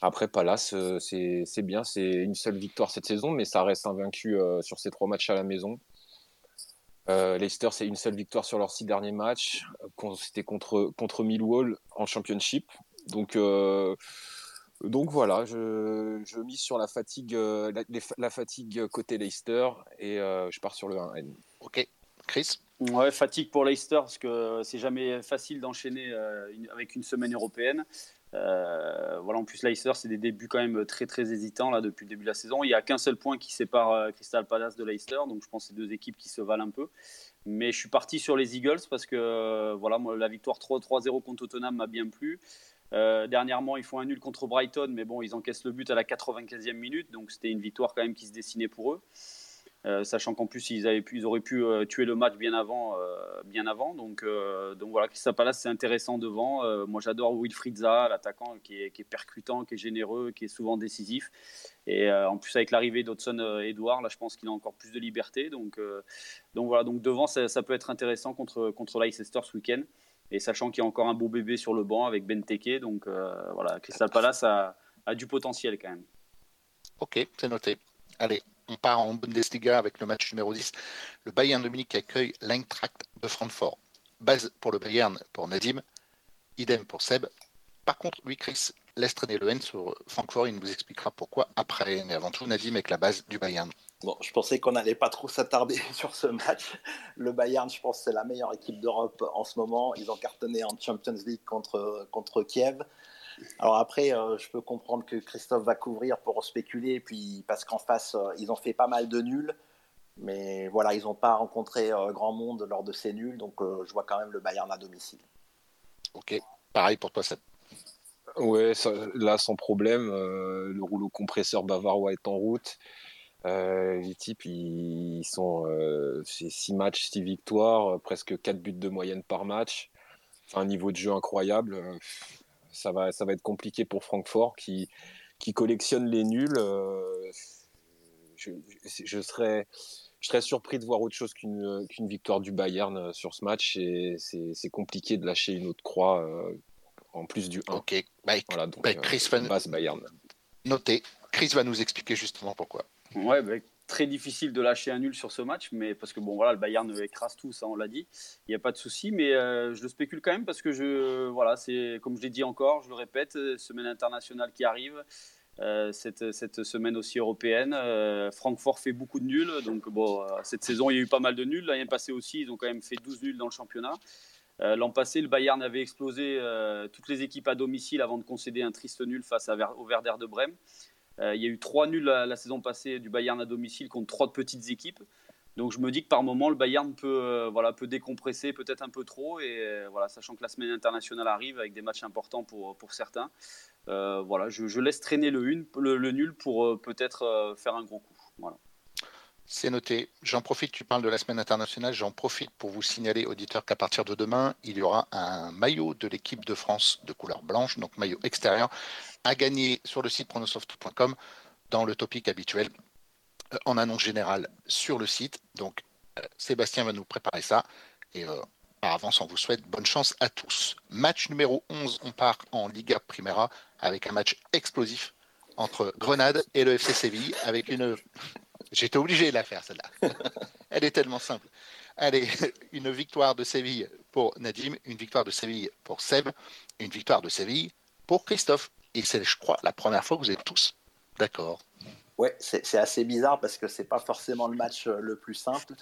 après, Palace, c'est bien. C'est une seule victoire cette saison, mais ça reste invaincu sur ces trois matchs à la maison. Euh, Leicester, c'est une seule victoire sur leurs six derniers matchs. C'était contre, contre Millwall en Championship. Donc, euh, donc voilà, je, je, mise sur la fatigue, euh, la, fatigue côté Leicester et je pars sur le 1N. Ok, Chris? Ouais, fatigue pour Leicester parce que c'est jamais facile d'enchaîner avec une semaine européenne. Euh, voilà, en plus, Leicester, c'est des débuts quand même très très hésitants là depuis le début de la saison. Il n'y a qu'un seul point qui sépare euh, Crystal Palace de Leicester, donc je pense que c'est deux équipes qui se valent un peu. Mais je suis parti sur les Eagles parce que euh, voilà, la victoire 3-0 contre Tottenham m'a bien plu. dernièrement, ils font un nul contre Brighton, mais bon, ils encaissent le but à la 95e minute, donc c'était une victoire quand même qui se dessinait pour eux. Euh, sachant qu'en plus ils, avaient pu, ils auraient pu euh, tuer le match bien avant. Euh, bien avant. Donc, donc voilà, Crystal Palace c'est intéressant devant. moi j'adore Wilfried Zaha, l'attaquant qui est, percutant, qui est généreux, qui est souvent décisif. Et en plus avec l'arrivée d'Hudson Edouard, là je pense qu'il a encore plus de liberté. Donc, donc voilà, donc devant ça, ça, peut être intéressant contre, contre Leicester ce week-end. Et sachant qu'il y a encore un beau bébé sur le banc avec Benteke, donc voilà, Crystal Palace a, a du potentiel quand même. Ok, c'est noté. Allez, on part en Bundesliga avec le match numéro 10. Le Bayern de Munich accueille l'Eintracht de Francfort. Base pour le Bayern pour Nadim. idem pour Seb. Par contre, lui, Chris, laisse traîner le N sur Francfort. Il nous expliquera pourquoi après. Mais avant tout, Nadim avec la base du Bayern. Bon, je pensais qu'on n'allait pas trop s'attarder sur ce match. Le Bayern, je pense, c'est la meilleure équipe d'Europe en ce moment. Ils ont cartonné en Champions League contre, contre Kiev. Alors après, euh, je peux comprendre que Christophe va couvrir pour spéculer, puis parce qu'en face, euh, ils ont fait pas mal de nuls. Mais voilà, ils n'ont pas rencontré euh, grand monde lors de ces nuls, donc je vois quand même le Bayern à domicile. Ok, pareil pour toi, Seb. Ouais, là sans problème, le rouleau compresseur bavarois est en route. les types, ils, sont c'est 6 matchs, 6 victoires, presque 4 buts de moyenne par match. un niveau de jeu incroyable ça va, ça va être compliqué pour Francfort qui, qui collectionne les nuls. Euh, je, serais, je serais surpris de voir autre chose qu'une qu'une victoire du Bayern euh, sur ce match et c'est compliqué de lâcher une autre croix euh, en plus du 1. Ok, bah, voilà, donc, bah, Chris base Bayern. Noté. Chris va nous expliquer justement pourquoi. Ouais, bah, très difficile de lâcher un nul sur ce match, mais parce que bon voilà, le Bayern écrase tout, ça on l'a dit, il n'y a pas de souci, mais euh, je le spécule quand même parce que je voilà, c'est comme je l'ai dit encore, je le répète, euh, semaine internationale qui arrive. Euh, cette, semaine aussi européenne. Francfort fait beaucoup de nuls, donc bon, cette saison il y a eu pas mal de nuls. L'année passée aussi, ils ont quand même fait 12 nuls dans le championnat. L'an passé, le Bayern avait explosé toutes les équipes à domicile avant de concéder un triste nul face à au Werder de Brême. Euh, il y a eu trois nuls la, saison passée du Bayern à domicile contre trois petites équipes. Donc je me dis que par moment le Bayern peut, euh, voilà, peut décompresser peut-être un peu trop et euh, voilà, sachant que la semaine internationale arrive avec des matchs importants pour, pour certains, voilà, je, laisse traîner le, une, le, nul pour peut-être faire un gros coup. C'est noté. J'en profite, tu parles de la semaine internationale, j'en profite pour vous signaler, auditeurs, qu'à partir de demain, il y aura un maillot de l'équipe de France de couleur blanche, donc maillot extérieur, à gagner sur le site pronosoft.com dans le topic habituel euh, en annonce générale sur le site. Donc euh, Sébastien va nous préparer ça et euh, par avance on vous souhaite bonne chance à tous. Match numéro 11, on part en Liga Primera avec un match explosif entre Grenade et le FC Séville avec une J'étais obligé de la faire celle-là. Elle est tellement simple. Allez, une victoire de Séville pour Nadim, une victoire de Séville pour Seb, une victoire de Séville pour Christophe. Et c'est, je crois, la première fois que vous êtes tous d'accord. Ouais, c'est assez bizarre parce que c'est pas forcément le match euh, le plus simple.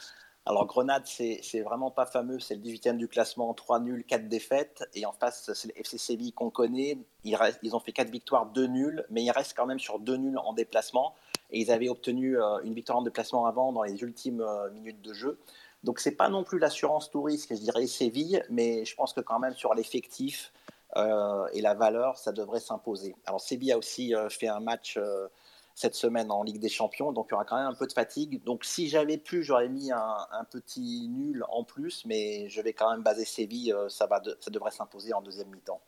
Alors Grenade, c'est vraiment pas fameux, c'est le 18e du classement, 3 nuls, 4 défaites. Et en face, c'est le FC Séville qu'on connaît. Ils, ont fait 4 victoires, 2 nuls, mais ils restent quand même sur 2 nuls en déplacement. Et ils avaient obtenu euh, une victoire en déplacement avant dans les ultimes euh, minutes de jeu. Donc c'est pas non plus l'assurance tout risque, je dirais Séville, mais je pense que quand même sur l'effectif, euh, et la valeur, ça devrait s'imposer. Alors Séville a aussi fait un match cette semaine en Ligue des Champions, donc il y aura quand même un peu de fatigue. Donc si j'avais pu, j'aurais mis un, petit nul en plus, mais je vais quand même baser Séville, ça, va ça devrait s'imposer en deuxième mi-temps.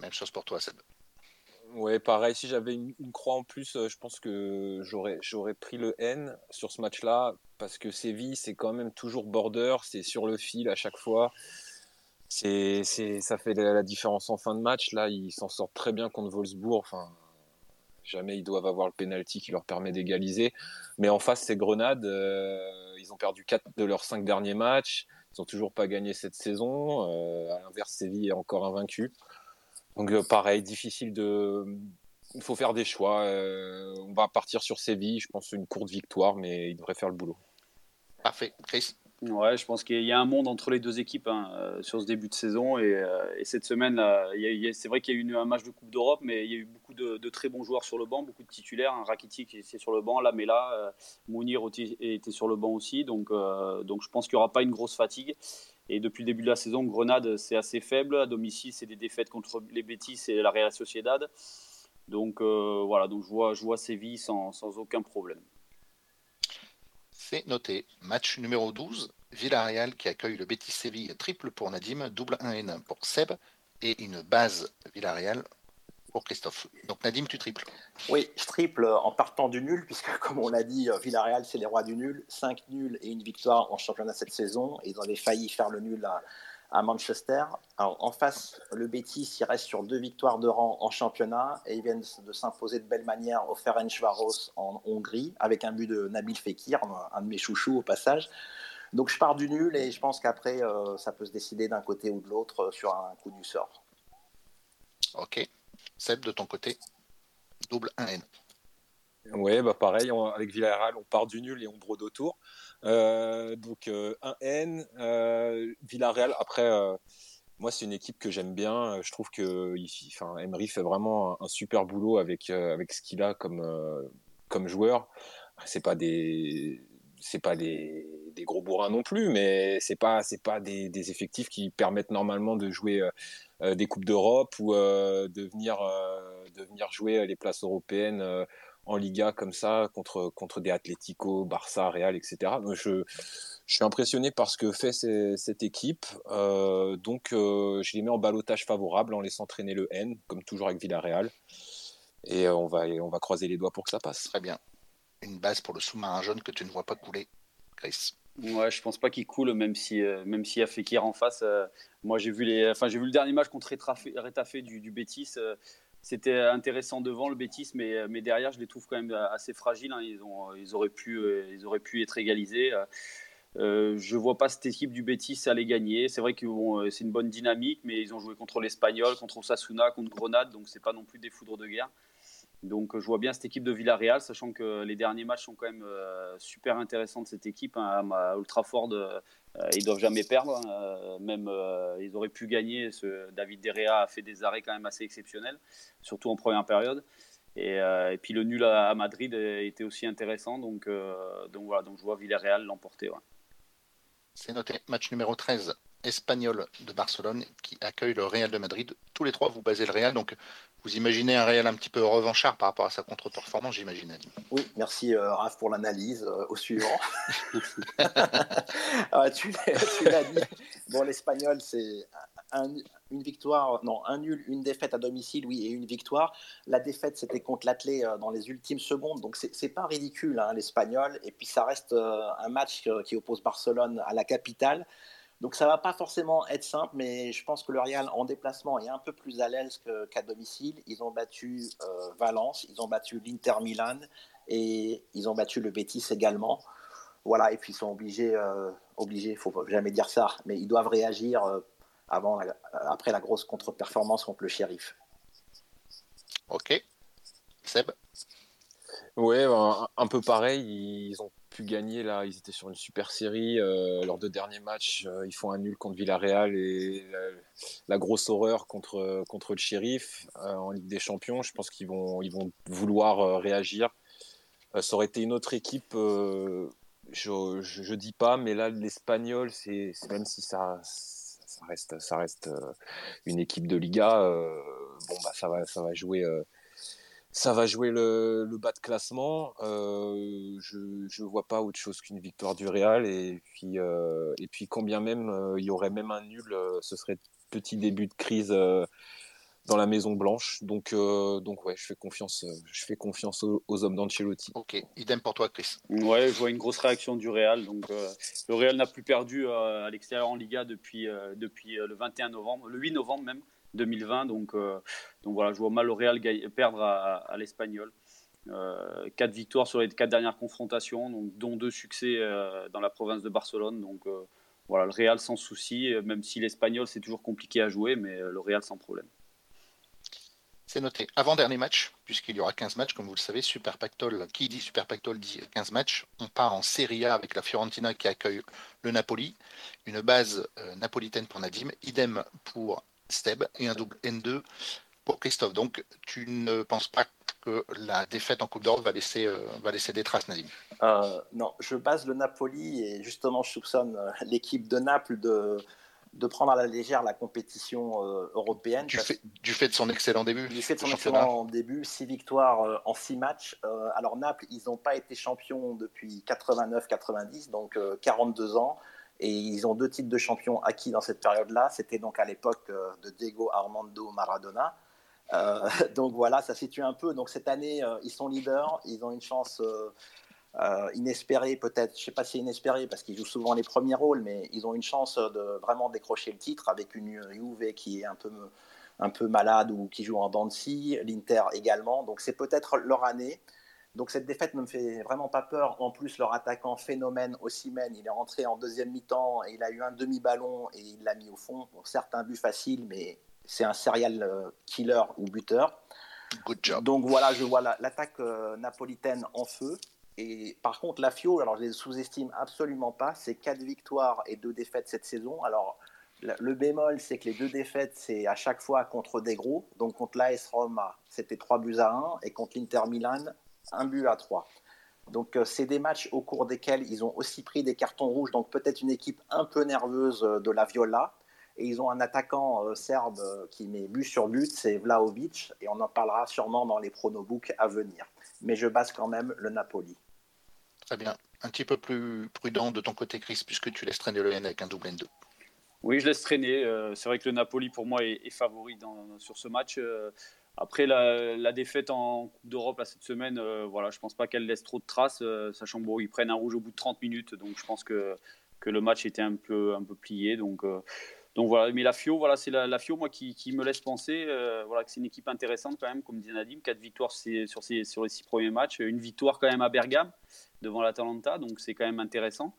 Même chose pour toi, Seb. Ouais, pareil, si j'avais une, croix en plus, je pense que j'aurais, pris le N sur ce match-là, parce que Séville, c'est quand même toujours border, c'est sur le fil à chaque fois c'est, c'est, ça fait la différence en fin de match. Là, ils s'en sortent très bien contre Wolfsburg. Enfin, jamais ils doivent avoir le penalty qui leur permet d'égaliser. Mais en face, c'est Grenade. Euh, ils ont perdu 4 de leurs 5 derniers matchs. Ils n'ont toujours pas gagné cette saison. Euh, à l'inverse, Séville est encore invaincu. Donc, euh, pareil, difficile de. Il faut faire des choix. on va partir sur Séville. Je pense une courte victoire, mais ils devraient faire le boulot. Parfait. Chris? Ouais, je pense qu'il y a un monde entre les deux équipes hein, euh, sur ce début de saison. Et, euh, cette semaine, c'est vrai qu'il y a eu un match de Coupe d'Europe, mais il y a eu beaucoup de, très bons joueurs sur le banc, beaucoup de titulaires. Hein, Rakitic était sur le banc, Lamela, euh, Mounir était sur le banc aussi. Donc, donc je pense qu'il n'y aura pas une grosse fatigue. Et depuis le début de la saison, Grenade, c'est assez faible. À domicile, c'est des défaites contre les Betis et la Real Sociedad. Donc voilà, donc je vois, Séville sans aucun problème. Noté. Match numéro 12, Villarreal qui accueille le Betis Séville, triple pour Nadim, double 1 et 1 pour Seb et une base Villarreal pour Christophe. Donc Nadim, tu triples Oui, je triple en partant du nul, puisque comme on l'a dit, Villarreal, c'est les rois du nul. 5 nuls et une victoire en championnat cette saison. Ils avaient failli faire le nul à, à Manchester. en face, le Betis, il reste sur deux victoires de rang en championnat et ils viennent de s'imposer de belle manière au Ferencvaros en Hongrie avec un but de Nabil Fekir, un de mes chouchous au passage. Donc je pars du nul et je pense qu'après, ça peut se décider d'un côté ou de l'autre sur un coup du sort. Ok. Seb, de ton côté, double 1N. Ouais, bah pareil, avec Villarreal, on part du nul et on brode autour. Euh, donc euh, un N, euh, Villarreal. Après, moi c'est une équipe que j'aime bien. Je trouve que, Emery fait vraiment un, super boulot avec avec ce qu'il a comme comme joueur. C'est pas des c'est pas des, gros bourrins non plus, mais c'est pas c'est pas des, des, effectifs qui permettent normalement de jouer des coupes d'Europe ou de venir de venir jouer les places européennes en Liga comme ça contre contre des Atlético, Barça, Real, etc. je, je suis impressionné par ce que fait cette équipe. Euh, donc euh, je les mets en balotage favorable en laissant traîner le N, comme toujours avec Villarreal. Et euh, on va on va croiser les doigts pour que ça passe. Très bien. Une base pour le sous-marin jaune que tu ne vois pas couler, Chris. Ouais, je pense pas qu'il coule, même si même s'il y a Fekir en face. moi, j'ai vu les, enfin, j'ai vu le dernier match contre Rétafé du, du Betis c'était intéressant devant le Bétis, mais, mais derrière, je les trouve quand même assez fragiles. Hein. Ils, ont, ils, auraient pu, ils auraient pu être égalisés. Euh, je vois pas cette équipe du Bétis aller gagner. C'est vrai que c'est une bonne dynamique, mais ils ont joué contre l'Espagnol, contre Osasuna, contre Grenade, donc c'est pas non plus des foudres de guerre. Donc je vois bien cette équipe de Villarreal, sachant que les derniers matchs sont quand même euh, super intéressants de cette équipe. Hein, à euh, ils doivent jamais perdre. Hein. même euh, ils auraient pu gagner. Ce, David Derrea a fait des arrêts quand même assez exceptionnels, surtout en première période. Et, puis le nul à, Madrid était aussi intéressant. Donc, donc voilà, donc je vois Villarreal l'emporter. C'est noté. Match numéro 13 espagnol de Barcelone qui accueille le Real de Madrid. Tous les trois, vous basez le Real, donc vous imaginez un Real un petit peu revanchard par rapport à sa contre-performance, j'imagine. Oui, merci euh, Raph pour l'analyse. Euh, au suivant. ah, tu, l'as dit. Bon, l'Espagnol, c'est une victoire, non, un nul, une défaite à domicile, oui, et une victoire. La défaite, c'était contre l'Athlé euh, dans les ultimes secondes, donc c'est pas ridicule, hein, l'Espagnol. Et puis ça reste un match qui oppose Barcelone à la capitale. Donc ça va pas forcément être simple, mais je pense que le Real en déplacement est un peu plus à l'aise qu'à domicile. Ils ont battu euh, Valence, ils ont battu l'Inter Milan et ils ont battu le Betis également. Voilà, et puis ils sont obligés, euh, obligés, faut jamais dire ça, mais ils doivent réagir euh, avant, après la grosse contre-performance contre le shérif. Ok. Seb? Ouais, un, peu pareil. Ils ont pu gagner là. Ils étaient sur une super série. Euh, leurs deux derniers matchs, euh, ils font un nul contre Villarreal et la, grosse horreur contre, contre le shérif euh, en Ligue des Champions. Je pense qu'ils vont, ils vont vouloir réagir. ça aurait été une autre équipe. je, je, dis pas, mais là, l'Espagnol, c'est même si ça, ça reste, ça reste une équipe de Liga. bon, bah, ça va, ça va jouer ça va jouer le, bas de classement. Euh, je ne vois pas autre chose qu'une victoire du Real. Et puis, euh, et puis quand même euh, il y aurait même un nul, ce serait petit début de crise dans la Maison Blanche. Donc, donc ouais, je fais confiance, je fais confiance aux, hommes d'Ancelotti. Ok, idem pour toi, Chris. Ouais, je vois une grosse réaction du Real. Donc, le Real n'a plus perdu à l'extérieur en Liga depuis, depuis le 21 novembre, le 8 novembre même. 2020. Donc, euh, donc voilà, je vois mal le Real perdre à, l'Espagnol. Euh, quatre victoires sur les quatre dernières confrontations, dont deux succès euh, dans la province de Barcelone. Donc voilà, le Real sans souci, même si l'Espagnol c'est toujours compliqué à jouer, mais le Real sans problème. C'est noté. Avant-dernier match, puisqu'il y aura 15 matchs, comme vous le savez, Super Pactol, qui dit Super Pactol dit 15 matchs. On part en Serie A avec la Fiorentina qui accueille le Napoli, une base napolitaine pour Nadim, idem pour Steb et un double N2 pour Christophe. Donc, tu ne penses pas que la défaite en Coupe d'Europe va laisser, euh, va laisser des traces, Nadim euh, Non, je base le Napoli et justement, je soupçonne euh, l'équipe de Naples de, de prendre à la légère la compétition européenne. Du, fait, du fait de son excellent début Du fait de son excellent début, six victoires en six matchs. alors, Naples, ils n'ont pas été champions depuis 89-90, donc 42 ans. Et ils ont deux titres de champion acquis dans cette période-là. C'était donc à l'époque euh, de Diego Armando Maradona. Euh, donc voilà, ça situe un peu. Donc cette année, euh, ils sont leaders. Ils ont une chance inespérée, peut-être. Je ne sais pas si c'est inespéré parce qu'ils jouent souvent les premiers rôles, mais ils ont une chance de vraiment décrocher le titre avec une Juve qui est un peu, un peu malade ou qui joue en dents l'Inter également. Donc c'est peut-être leur année. Donc cette défaite ne me fait vraiment pas peur. En plus, leur attaquant phénomène Ossimène, il est rentré en deuxième mi-temps et il a eu un demi-ballon et il l'a mis au fond. Pour certains buts faciles, mais c'est un serial euh, killer ou buteur. Good job. Donc voilà, je vois l'attaque euh, napolitaine en feu. Et par contre, la Fio, alors je les sous-estime absolument pas. C'est quatre victoires et deux défaites cette saison. Alors le bémol, c'est que les deux défaites, c'est à chaque fois contre des gros. Donc contre l'AS Roma, c'était 3 buts à 1. Et contre l'Inter Milan, un but à 3. Donc euh, c'est des matchs au cours desquels ils ont aussi pris des cartons rouges, donc peut-être une équipe un peu nerveuse euh, de la Viola. Et ils ont un attaquant euh, serbe qui met but sur but, c'est Vlaovic, et on en parlera sûrement dans les pronobooks à venir. Mais je base quand même le Napoli. Très bien. Un petit peu plus prudent de ton côté, Chris, puisque tu laisses traîner le N avec un double N2. Oui, je laisse traîner. c'est vrai que le Napoli, pour moi, est, favori sur ce match. Après la, défaite en Coupe d'Europe cette semaine, euh, voilà, je pense pas qu'elle laisse trop de traces, euh, sachant qu'ils prennent un rouge au bout de 30 minutes, donc je pense que, que le match était un peu, un peu plié. Donc, euh, donc voilà, mais la FIO, voilà, c'est la, FIO moi qui, qui, me laisse penser voilà, que c'est une équipe intéressante quand même, comme disait Nadim, quatre victoires sur, ces, sur les six premiers matchs, une victoire quand même à Bergame devant l'Atalanta, donc c'est quand même intéressant.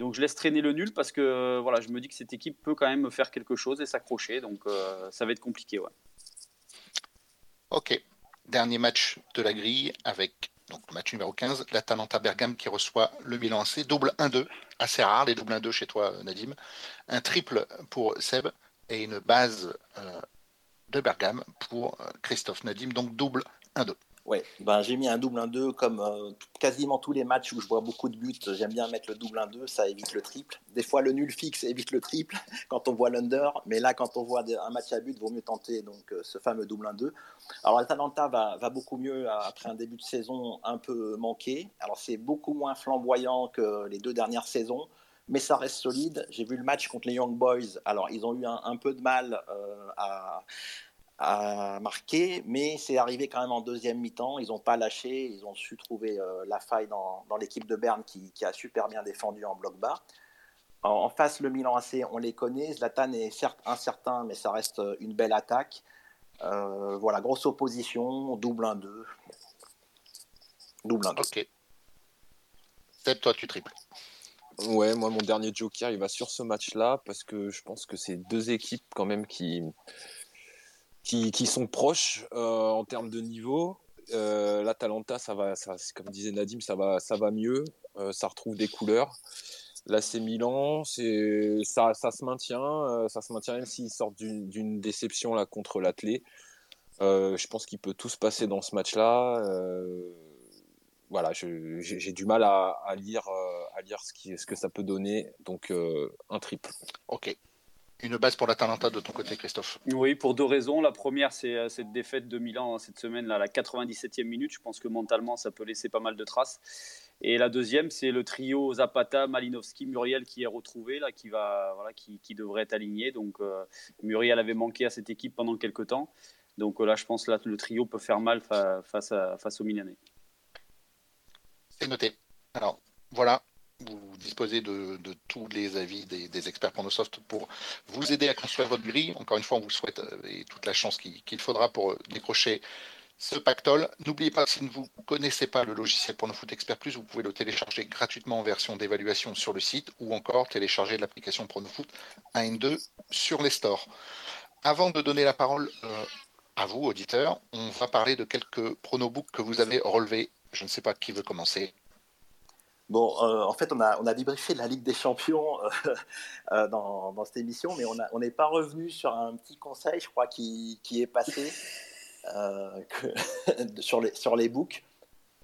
Donc je laisse traîner le nul parce que voilà, je me dis que cette équipe peut quand même faire quelque chose et s'accrocher, donc ça va être compliqué. Ouais. Ok. Dernier match de la grille avec donc match numéro 15, l'Atalanta Bergame qui reçoit le Milan AC. Double 1-2, assez rare les doubles 1-2 chez toi, Nadim. Un triple pour Seb et une base euh, de Bergame pour euh, Christophe Nadim. Donc double 1-2. Ouais, ben, j'ai mis un double 1-2 comme euh, quasiment tous les matchs où je vois beaucoup de buts. J'aime bien mettre le double 1-2, ça évite le triple. Des fois, le nul fixe évite le triple quand on voit l'under, mais là, quand on voit un match à but, il vaut mieux tenter donc, euh, ce fameux double 1-2. Alors, l'Atalanta va, beaucoup mieux après un début de saison un peu manqué. Alors, c'est beaucoup moins flamboyant que les deux dernières saisons mais ça reste solide. J'ai vu le match contre les Young Boys. Alors, ils ont eu un, peu de mal euh, à, à marquer, mais c'est arrivé quand même en deuxième mi-temps. Ils n'ont pas lâché, ils ont su trouver euh, la faille dans, l'équipe de Berne qui, a super bien défendu en bloc bas. En, face, le Milan AC, on les connaît. Zlatan est certes incertain, mais ça reste euh, une belle attaque. Euh, voilà, grosse opposition, double 1-2. Double 1-2. Ok. Seb, toi, tu triples. Ouais, moi, mon dernier joker, il va sur ce match-là parce que je pense que c'est deux équipes quand même qui qui, sont proches euh, en termes de niveau. Euh, L'Atalanta, ça va, comme disait Nadim, ça va, ça va mieux. Euh, ça retrouve des couleurs. Là, c'est Milan, ça, se maintient, ça se maintient même s'ils sortent d'une déception là contre l'Atlé. je pense qu'il peut tout se passer dans ce match-là. voilà, j'ai du mal à, lire, à lire ce que ça peut donner. Donc, un triple. Ok. Une base pour l'Atalanta de ton côté, Christophe Oui, pour deux raisons. La première, c'est euh, cette défaite de Milan cette semaine, là, la 97e minute. Je pense que mentalement, ça peut laisser pas mal de traces. Et la deuxième, c'est le trio Zapata, Malinowski, Muriel qui est retrouvé, là, qui, va, voilà, qui, qui devrait être aligné. Donc, euh, Muriel avait manqué à cette équipe pendant quelques temps. Donc euh, là, je pense que le trio peut faire mal face, à, face aux Milanais. C'est noté. Alors, voilà, vous disposez de, tous les avis des, experts Pronosoft pour vous aider à construire votre grille. Encore une fois, on vous souhaite euh, et toute la chance qu'il faudra pour euh, décrocher ce pactole. N'oubliez pas, si vous ne connaissez pas le logiciel Pronofoot Expert Plus, vous pouvez le télécharger gratuitement en version d'évaluation sur le site ou encore télécharger l'application Pronofoot 1 et 2 sur les stores. Avant de donner la parole euh, à vous, auditeurs, on va parler de quelques pronobooks que vous avez relevés. Je ne sais pas qui veut commencer. Bon, euh, en fait, on a, on a débriefé la Ligue des Champions euh, euh, dans, cette émission, mais on n'est pas revenu sur un petit conseil, je crois, qui, qui est passé sur, les, sur les books.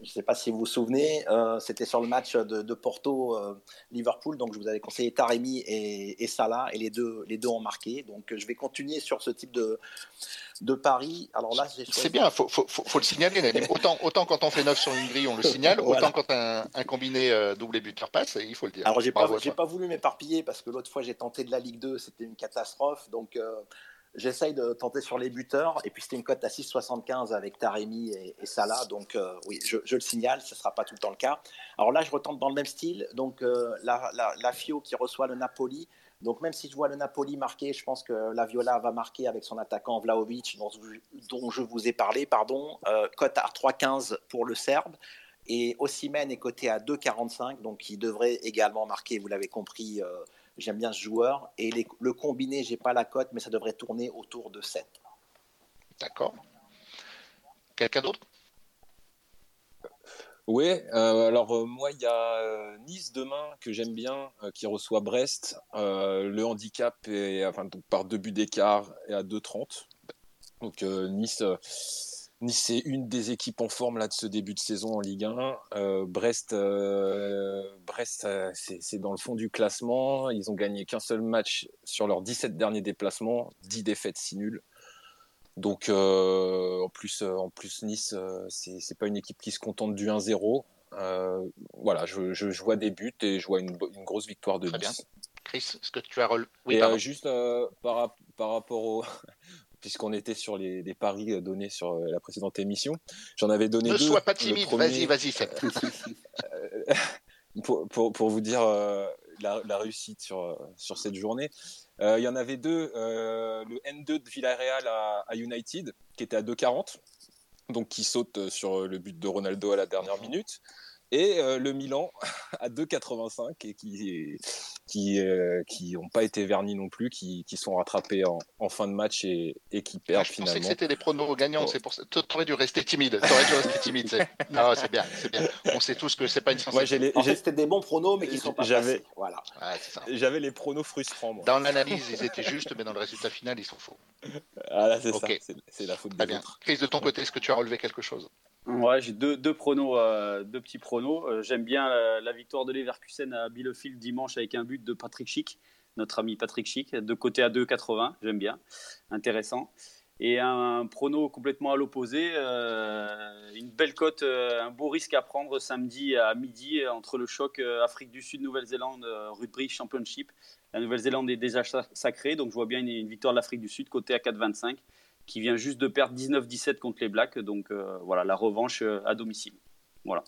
Je ne sais pas si vous vous souvenez, c'était sur le match de, de Porto-Liverpool, donc je vous avais conseillé Taremi et, et, Salah, et les deux, les deux ont marqué. Donc je vais continuer sur ce type de, de Paris. Alors là, c'est bien, faut, faut, faut, le signaler. autant, autant quand on fait neuf sur une grille, on le signale, autant quand un, un combiné euh, double buteur passe, il faut le dire. Alors j'ai pas, pas voulu m'éparpiller parce que l'autre fois j'ai tenté de la Ligue 2, c'était une catastrophe. Donc euh, j'essaye de tenter sur les buteurs. Et puis c'était une cote à 6,75 avec Taremi et, Salah. Donc euh, oui, je, le signale, ce ne sera pas tout le temps le cas. Alors là, je retente dans le même style. Donc la, la, la Fio qui reçoit le Napoli. Donc même si je vois le Napoli marquer, je pense que la Viola va marquer avec son attaquant Vlaovic, dont, je vous ai parlé, pardon. Euh, cote à 3,15 pour le Serbe. Et Ossimène est coté à 2,45, donc il devrait également marquer, vous l'avez compris, euh, j'aime bien ce joueur. Et le combiné, j'ai pas la cote, mais ça devrait tourner autour de 7. D'accord. Quelqu'un d'autre? Oui, euh, alors euh, moi, il y a euh, Nice demain que j'aime bien, qui reçoit Brest. le handicap est enfin, donc, par deux buts d'écart et à 2,30. Donc Nice, Nice c'est une des équipes en forme là, de ce début de saison en Ligue 1. Brest, Brest c'est dans le fond du classement. Ils ont gagné qu'un seul match sur leurs 17 derniers déplacements, 10 défaites, 6 nuls. Donc euh, en plus, euh, en plus Nice, euh, c'est pas une équipe qui se contente du 1-0. voilà, je, vois des buts et je vois une, grosse victoire de Très Nice. Bien. Chris, est-ce que tu as relevé oui, juste par, par rapport au puisqu'on était sur les, paris donnés sur la précédente émission. J'en avais donné ne deux. Ne sois pas timide, vas-y, vas-y. pour, pour, pour, vous dire la, la, réussite sur, sur cette journée, euh, il y en avait deux, euh, le N2 de Villarreal à, à, United, qui était à 2,40, donc qui saute sur le but de Ronaldo à la dernière minute et euh, le Milan à 2,85 et qui qui euh, qui n'ont pas été vernis non plus, qui, qui sont rattrapés en, en, fin de match et, et qui perdent ah, je finalement. Je pensais que c'était des pronos gagnants, c'est pour ça. T'aurais dû rester timide. T'aurais dû rester timide. Non, c'est bien, c'est bien. On sait tous que c'est pas une sensation. Ouais, en fait, c'était des bons pronos, mais qui sont pas J'avais, voilà. Ouais, J'avais les pronos frustrants. Moi. Dans l'analyse, ils étaient justes, mais dans le résultat final, ils sont faux. Ah là, c'est okay. ça. C'est la faute des bien. autres. Chris, de ton côté, est-ce que tu as relevé quelque chose? Ouais, j'ai deux, deux, pronos, euh, deux petits pronos. Euh, J'aime bien la, victoire de Leverkusen à Bielefeld dimanche avec un but de Patrick Schick, notre ami Patrick Schick, de côté à 2,80. J'aime bien, intéressant. Et un, prono complètement à l'opposé, euh, une belle cote, un beau risque à prendre samedi à midi entre le choc Afrique du Sud Nouvelle-Zélande Rugby Championship. La Nouvelle-Zélande est déjà sacrée, donc je vois bien une, une victoire de l'Afrique du Sud côté à 4,25 qui vient juste de perdre 19-17 contre les Blacks. Donc euh, voilà, la revanche euh, à domicile. Voilà.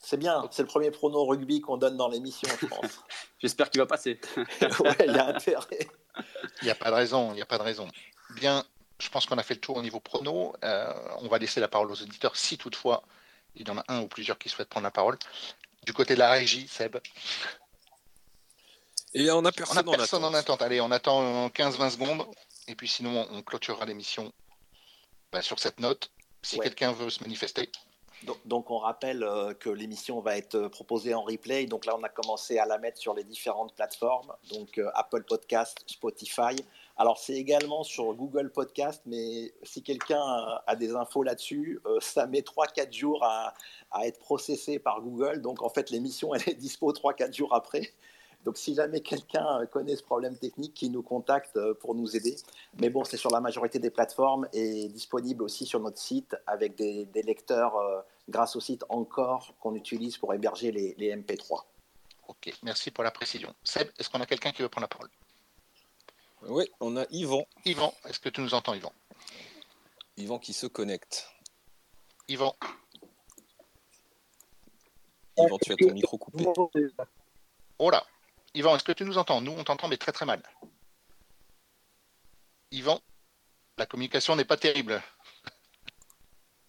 C'est bien, c'est le premier prono rugby qu'on donne dans l'émission, je pense. J'espère qu'il va passer. ouais, il y a intérêt. Il n'y a pas de raison, il n'y a pas de raison. Bien, je pense qu'on a fait le tour au niveau prono. Euh, on va laisser la parole aux auditeurs si toutefois il y en a un ou plusieurs qui souhaitent prendre la parole. Du côté de la régie, Seb. Et on a personne, on a personne en, attente. Allez, on attend 15-20 secondes. Et puis sinon, on clôturera l'émission bah, sur cette note. Si ouais. quelqu'un veut se manifester. Donc, donc on rappelle euh, que l'émission va être proposée en replay. Donc là, on a commencé à la mettre sur les différentes plateformes, donc euh, Apple Podcast, Spotify. Alors c'est également sur Google Podcast, mais si quelqu'un a des infos là-dessus, euh, ça met 3-4 jours à, à, être processé par Google. Donc en fait, l'émission, elle est dispo 3-4 jours après. Donc, si jamais quelqu'un connaît ce problème technique, qui nous contacte pour nous aider. Mais bon, c'est sur la majorité des plateformes et disponible aussi sur notre site avec des, des lecteurs euh, grâce au site Encore qu'on utilise pour héberger les, les, MP3. Ok, merci pour la précision. Seb, est-ce qu'on a quelqu'un qui veut prendre la parole? Oui, on a Yvan. Yvan, est-ce que tu nous entends, Yvan? Yvan qui se connecte. Yvan. Yvan, tu as ton micro coupé. Oh là Yvan, est-ce que tu nous entends? Nous, on t'entend, mais très très mal. Yvan, la communication n'est pas terrible.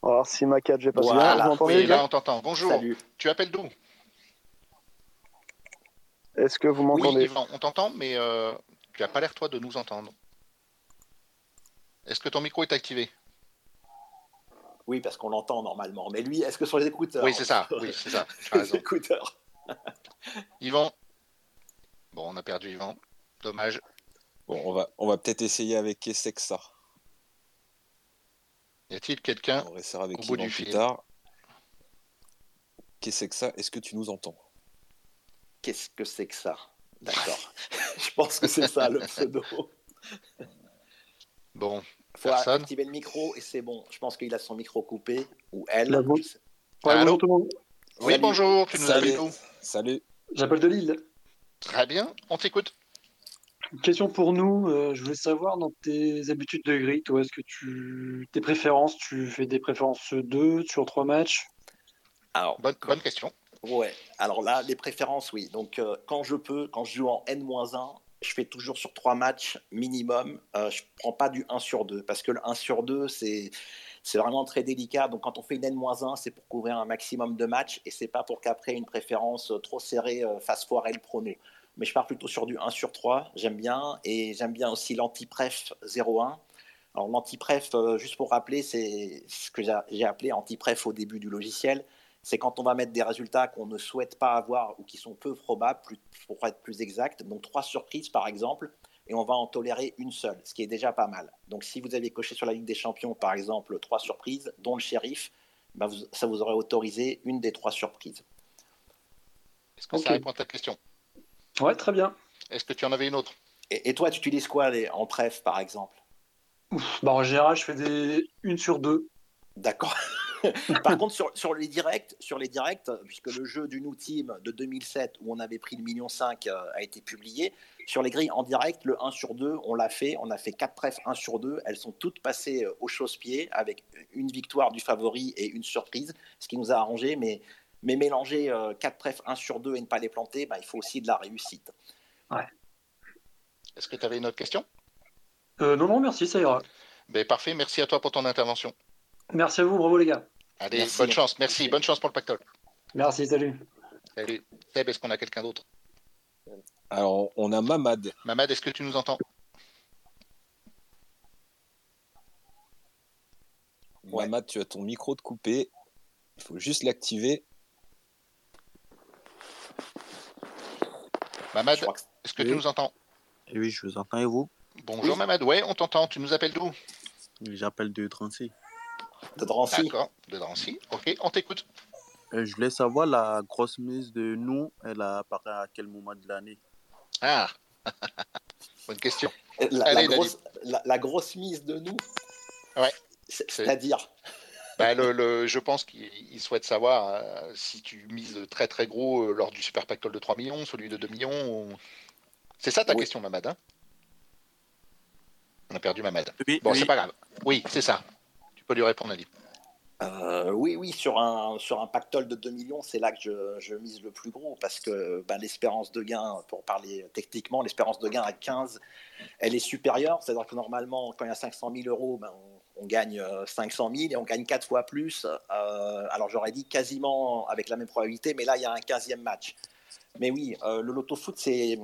Alors, si ma 4, j'ai pas voilà. bien, oui, là, on t'entend. Bonjour. Salut. Tu appelles d'où? Est-ce que vous m'entendez? Oui, Yvan, on t'entend, mais euh, tu n'as pas l'air, toi, de nous entendre. Est-ce que ton micro est activé? Oui, parce qu'on l'entend normalement. Mais lui, est-ce que sur les écouteurs? Oui, c'est ça. Oui, c'est ça. les écouteurs. Yvan, Bon, on a perdu Yvan. Dommage. Bon, on va, on va peut-être essayer avec Kessexa. Y a-t-il quelqu'un On essaiera avec au bout du plus fil. tard. Kessexa, est-ce que tu nous entends? Qu'est-ce que c'est que ça? D'accord. Je pense que c'est ça le pseudo. Bon, faut personne? activer le micro et c'est bon. Je pense qu'il a son micro coupé ou elle. Ouais, Allô? Bonjour tout le monde? Oui, Salut. bonjour, tu nous Salut. Salut. J'appelle de Lille. Très bien, on t'écoute. Une question pour nous. euh, je voulais savoir dans tes habitudes de grille, toi, est-ce que tu tes préférences, tu fais des préférences 2 sur 3 matchs? Alors, Bonne, bonne question. Ouais, alors là, les préférences, oui. Donc, euh, quand je peux, quand je joue en N-1, je fais toujours sur trois matchs minimum. Euh, je prends pas du 1 sur 2 parce que le 1 sur 2, c'est c'est vraiment très délicat. Donc quand on fait une N-1, c'est pour couvrir un maximum de matchs et c'est pas pour qu'après une préférence trop serrée fasse foirer le prono. Mais je pars plutôt sur du 1 sur 3, j'aime bien. Et j'aime bien aussi l'anti-pref 0-1. Alors l'anti-pref, juste pour rappeler, c'est ce que j'ai appelé anti-pref au début du logiciel c'est quand on va mettre des résultats qu'on ne souhaite pas avoir ou qui sont peu probables, pour être plus exact. Donc trois surprises par exemple, et on va en tolérer une seule, ce qui est déjà pas mal. Donc si vous avez coché sur la Ligue des Champions par exemple trois surprises, dont le shérif, bah, ça vous aurait autorisé une des trois surprises. Est-ce que ça répond à ta question? Ouais, très bien. Est-ce que tu en avais une autre? Et, toi, tu utilises quoi les, en pref par exemple? Bah, En général, je fais des une sur deux. D'accord. Par contre, sur, les directs, sur les directs, puisque le jeu du New Team de 2007 où on avait pris le million 5 euh, a été publié, sur les grilles en direct, le 1 sur 2, on l'a fait. On a fait 4 trèfles 1 sur 2. Elles sont toutes passées euh, au chausse-pied avec une victoire du favori et une surprise, ce qui nous a arrangé. Mais, mais mélanger 4 euh, trèfles 1 sur 2 et ne pas les planter, bah, il faut aussi de la réussite. Ouais. Est-ce que tu avais une autre question? Non, non, merci, ça ira. Ben, parfait, merci à toi pour ton intervention. Merci à vous, bravo les gars. Allez, bonne chance, merci, bonne chance pour le pactole. Merci, salut. Salut. Seb, est-ce qu'on a quelqu'un d'autre? Alors, on a Mamad. Mamad, est-ce que tu nous entends? Mamad, tu as ton micro de coupé. Il faut juste l'activer. Mamad, est-ce que tu nous entends? Oui, je vous entends et vous? Bonjour Mamad, ouais, on t'entend. Tu nous appelles d'où? J'appelle de Drancy. De Drancy. D'accord, de Drancy. Ok, on t'écoute. Euh, je voulais savoir la grosse mise de nous, elle apparaît à quel moment de l'année? Ah, bonne question. La, grosse, mise de nous Ouais. C'est-à-dire? Bah, le, Je pense qu'il souhaite savoir euh, si tu mises très très gros euh, lors du Super Pactole de 3 millions, celui de 2 millions. C'est ça ta question, Mamad hein? On a perdu Mamad. bon, c'est pas grave. Oui, c'est ça lui répondre, Ali. Euh, oui, oui, sur un, sur un pactole de 2 millions, c'est là que je, mise le plus gros parce que bah, l'espérance de gain, pour parler techniquement, l'espérance de gain à 15, elle est supérieure. C'est-à-dire que normalement, quand il y a 500 000 euros, ben, on, gagne 500 euh, 000 et on gagne 4 fois plus. Euh, alors j'aurais dit quasiment avec la même probabilité, mais là, il y a un 15e match. Mais oui, euh, le loto foot, c'est,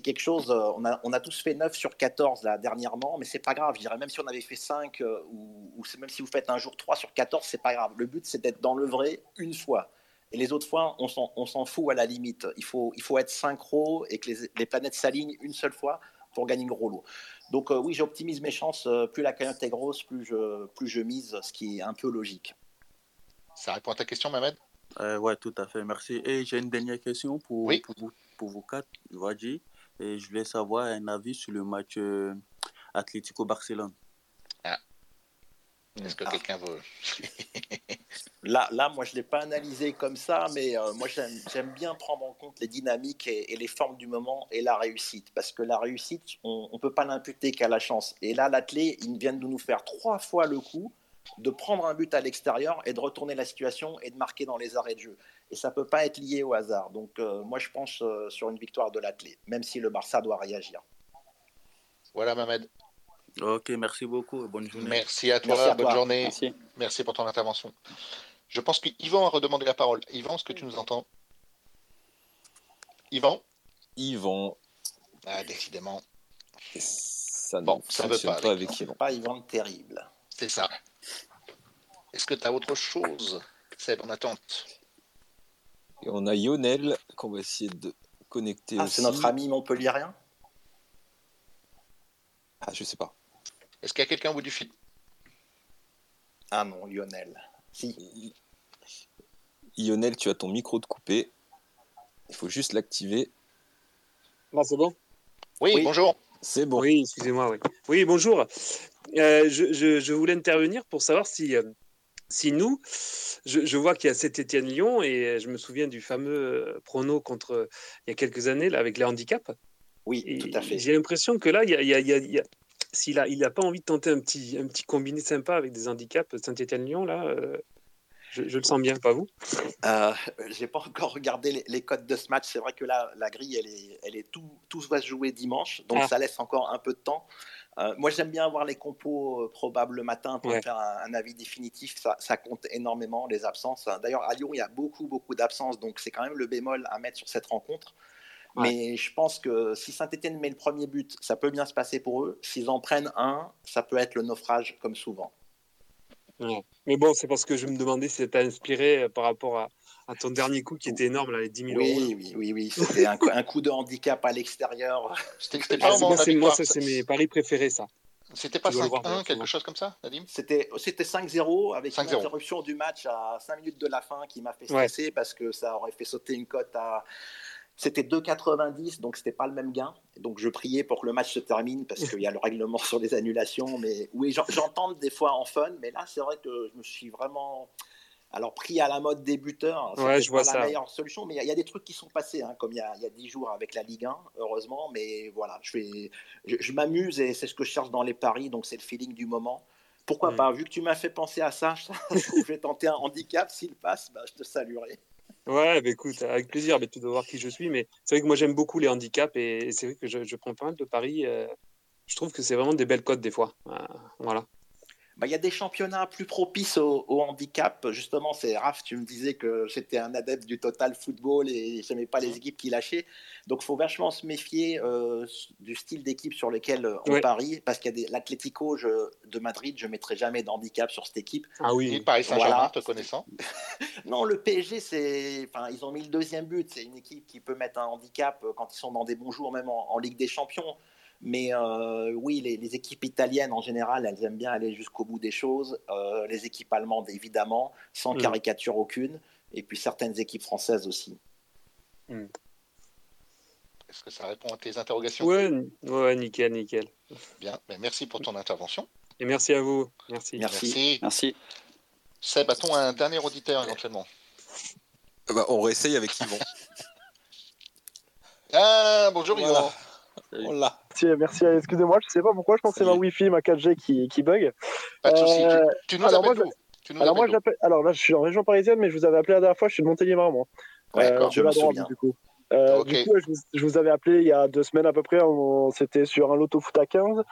quelque chose. Euh, on a, tous fait 9 sur 14 là, dernièrement, mais c'est pas grave. Je dirais même si on avait fait 5 euh, ou, même si vous faites un jour 3 sur 14, c'est pas grave. Le but, c'est d'être dans le vrai une fois. Et les autres fois, on s'en, fout à la limite. Il faut, il faut être synchro et que les, planètes s'alignent une seule fois pour gagner un gros lot. Donc oui, j'optimise mes chances. plus la cagnotte est grosse, plus je, plus je mise, ce qui est un peu logique. Ça répond à ta question, Mohamed? Euh, oui, tout à fait, merci. Et j'ai une dernière question pour, pour, vous, pour vous quatre, Vadji. Et je voulais savoir un avis sur le match euh, Atlético-Barcelone. Ah. Est-ce que ah. quelqu'un veut? Là, là, moi, je ne l'ai pas analysé comme ça, mais euh, moi, j'aime bien prendre en compte les dynamiques et, les formes du moment et la réussite. Parce que la réussite, on ne peut pas l'imputer qu'à la chance. Et là, l'Atlé, ils viennent de nous faire trois fois le coup de prendre un but à l'extérieur et de retourner la situation et de marquer dans les arrêts de jeu. Et ça ne peut pas être lié au hasard. Donc euh, moi je pense euh, sur une victoire de l'Athlé, même si le Barça doit réagir. Voilà Mohamed. Ok, merci beaucoup bonne journée. Merci à toi, bonne journée. Merci. pour ton intervention. Je pense qu'Yvan a redemandé la parole. Yvan, est-ce que tu nous entends? Yvan? Yvan. Ah, décidément. Ça ne ça veut pas, avec Yvan. Pas Yvan terrible. C'est ça. Est-ce que tu as autre chose, Seb, en attente? Et on a Lionel qu'on va essayer de connecter ah, C'est notre ami montpellierien Ah, je sais pas. Est-ce qu'il y a quelqu'un au bout du fil? Ah non, Lionel. Si. Lionel, tu as ton micro de coupé. Il faut juste l'activer. Bon, c'est bon? Oui, bonjour. C'est bon. Oui, excusez-moi. Oui. oui, bonjour. Euh, je, voulais intervenir pour savoir si, euh, si nous, je, vois qu'il y a cet Étienne-Lyon et je me souviens du fameux euh, prono contre il y a quelques années là, avec les handicaps. Oui, tout à fait. J'ai l'impression que là, il y a, s'il n'a il a pas envie de tenter un petit, un petit combiné sympa avec des handicaps Saint-Étienne-Lyon, là, je, le sens bien, pas vous? Euh, J'ai pas encore regardé les, codes de ce match. C'est vrai que là, la grille, elle est, elle est tout, tout va se jouer dimanche, donc ah. ça laisse encore un peu de temps. Euh, moi, j'aime bien avoir les compos euh, probables le matin pour faire un, avis définitif. Ça, compte énormément, les absences. D'ailleurs, à Lyon, il y a beaucoup, beaucoup d'absences. Donc, c'est quand même le bémol à mettre sur cette rencontre. Mais je pense que si Saint-Etienne met le premier but, ça peut bien se passer pour eux. S'ils en prennent un, ça peut être le naufrage, comme souvent. Mais bon, c'est parce que je me demandais si t'a inspiré euh, par rapport à, ton dernier coup qui était énorme, là, les 10 000 oui, euros. Oui, oui, oui, c'était un, coup de handicap à l'extérieur. C'était pas ah, moi, ça, c'est mes paris préférés, ça. C'était pas 5-1, quelque chose comme ça, Nadim? C'était 5-0 avec une interruption du match à 5 minutes de la fin qui m'a fait stresser parce que ça aurait fait sauter une cote à. C'était 2,90, donc c'était pas le même gain. Donc je priais pour que le match se termine parce qu'il y a le règlement sur les annulations. Mais oui, j'entends des fois en fun, mais là c'est vrai que je me suis vraiment alors, pris à la mode débuteur, c'est ouais, pas la meilleure solution, mais il y, a des trucs qui sont passés, hein, comme il y, a, il 10 jours avec la Ligue 1, heureusement. Mais voilà, je, je, m'amuse et c'est ce que je cherche dans les paris, donc c'est le feeling du moment. Pourquoi pas? Vu que tu m'as fait penser à ça, je vais tenter un handicap. S'il passe, bah, je te saluerai. Ouais, bah, écoute, avec plaisir. Mais tu dois voir qui je suis. Mais c'est vrai que moi, j'aime beaucoup les handicaps et, c'est vrai que je, prends pas mal de paris. Euh, je trouve que c'est vraiment des belles cotes des fois. Euh, voilà. Bah, il y a des championnats plus propices au, handicap. Justement, c'est Raph, tu me disais que j'étais un adepte du total football et je n'aimais pas les équipes qui lâchaient. Donc, il faut vachement se méfier euh, du style d'équipe sur lequel euh, on parie. Parce qu'il y a l'Atlético de Madrid, je ne mettrai jamais d'handicap sur cette équipe. Ah oui, Paris Saint-Germain, te connaissant. non, le PSG, c'est, enfin, ils ont mis le deuxième but. C'est une équipe qui peut mettre un handicap euh, quand ils sont dans des bons jours, même en Ligue des Champions. Mais euh, oui, les, équipes italiennes en général, elles aiment bien aller jusqu'au bout des choses. Euh, les équipes allemandes, évidemment, sans mm. caricature aucune. Et puis certaines équipes françaises aussi. Mm. Est-ce que ça répond à tes interrogations Oui, ouais, nickel, nickel. Bien, ben, merci pour ton intervention. Et merci à vous. Merci. Merci. merci. Seb, a-t-on un dernier auditeur éventuellement? Bah, On réessaye avec Yvon. ah, bonjour Yvon. Merci, merci. Excusez-moi, je sais pas pourquoi, je pense que c'est ma Wi-Fi, ma 4G qui, qui bug. Pas de. Euh, tu, nous alors moi, alors moi, alors là, je suis en région parisienne, mais je vous avais appelé la dernière fois, je suis de Montélimar, moi. Euh, je me souviens. Du coup. Euh, du coup, je vous, avais appelé il y a deux semaines à peu près, c'était sur un loto foot à 15.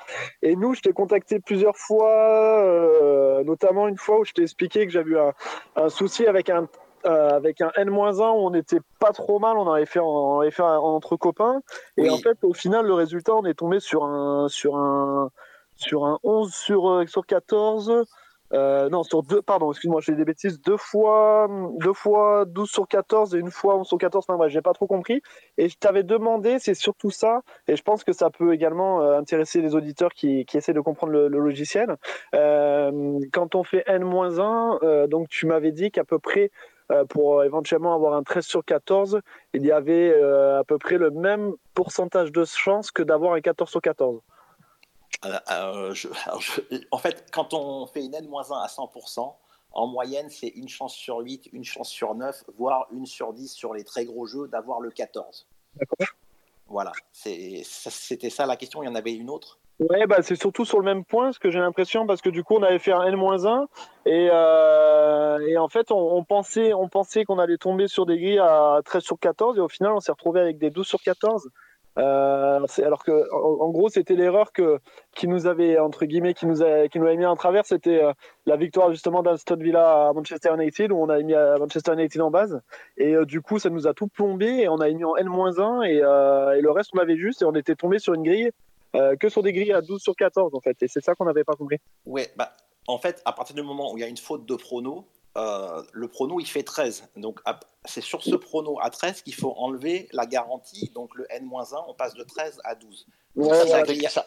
Et nous, je t'ai contacté plusieurs fois, notamment une fois où je t'ai expliqué que j'avais eu un, un, souci avec un, euh, avec un N-1 on n'était pas trop mal, on avait fait, on avait fait entre copains. Et en fait, au final, le résultat, on est tombé sur un, sur un, sur un 11 sur, euh, sur 14. Euh, non, sur deux, pardon, excuse-moi, j'ai des bêtises. Deux fois, deux fois 12 sur 14 et une fois 11 sur 14. Enfin, ouais, j'ai pas trop compris. Et je t'avais demandé, c'est surtout ça. Et je pense que ça peut également intéresser les auditeurs qui, qui, essaient de comprendre le, le logiciel. quand on fait N-1, donc tu m'avais dit qu'à peu près pour éventuellement avoir un 13 sur 14, il y avait euh, à peu près le même pourcentage de chance que d'avoir un 14 sur 14. Euh, en fait, quand on fait une N-1 à 100%, en moyenne, c'est une chance sur 8, une chance sur 9, voire une sur 10 sur les très gros jeux d'avoir le 14. D'accord. Voilà, c'était ça la question. Il y en avait une autre? Ouais, bah, c'est surtout sur le même point, ce que j'ai l'impression, parce que du coup, on avait fait un N-1 et, euh, et en fait, on, pensait, on pensait qu'on allait tomber sur des grilles à 13 sur 14 et au final, on s'est retrouvé avec des 12 sur 14. Euh, alors que, en, gros, c'était l'erreur que qui nous avait entre guillemets, qui nous a, qui nous avait mis en travers, c'était euh, la victoire justement d'Alston Villa à Manchester United où on a mis à Manchester United en base et euh, du coup, ça nous a tout plombé et on a mis en N-1 et, euh, et le reste on avait juste et on était tombé sur une grille euh, que sur des grilles à 12 sur 14 en fait. Et c'est ça qu'on n'avait pas compris. Ouais, bah, en fait, à partir du moment où il y a une faute de prono, euh, le prono il fait 13. Donc c'est sur ce prono à 13 qu'il faut enlever la garantie. Donc le N-1, on passe de 13 à 12.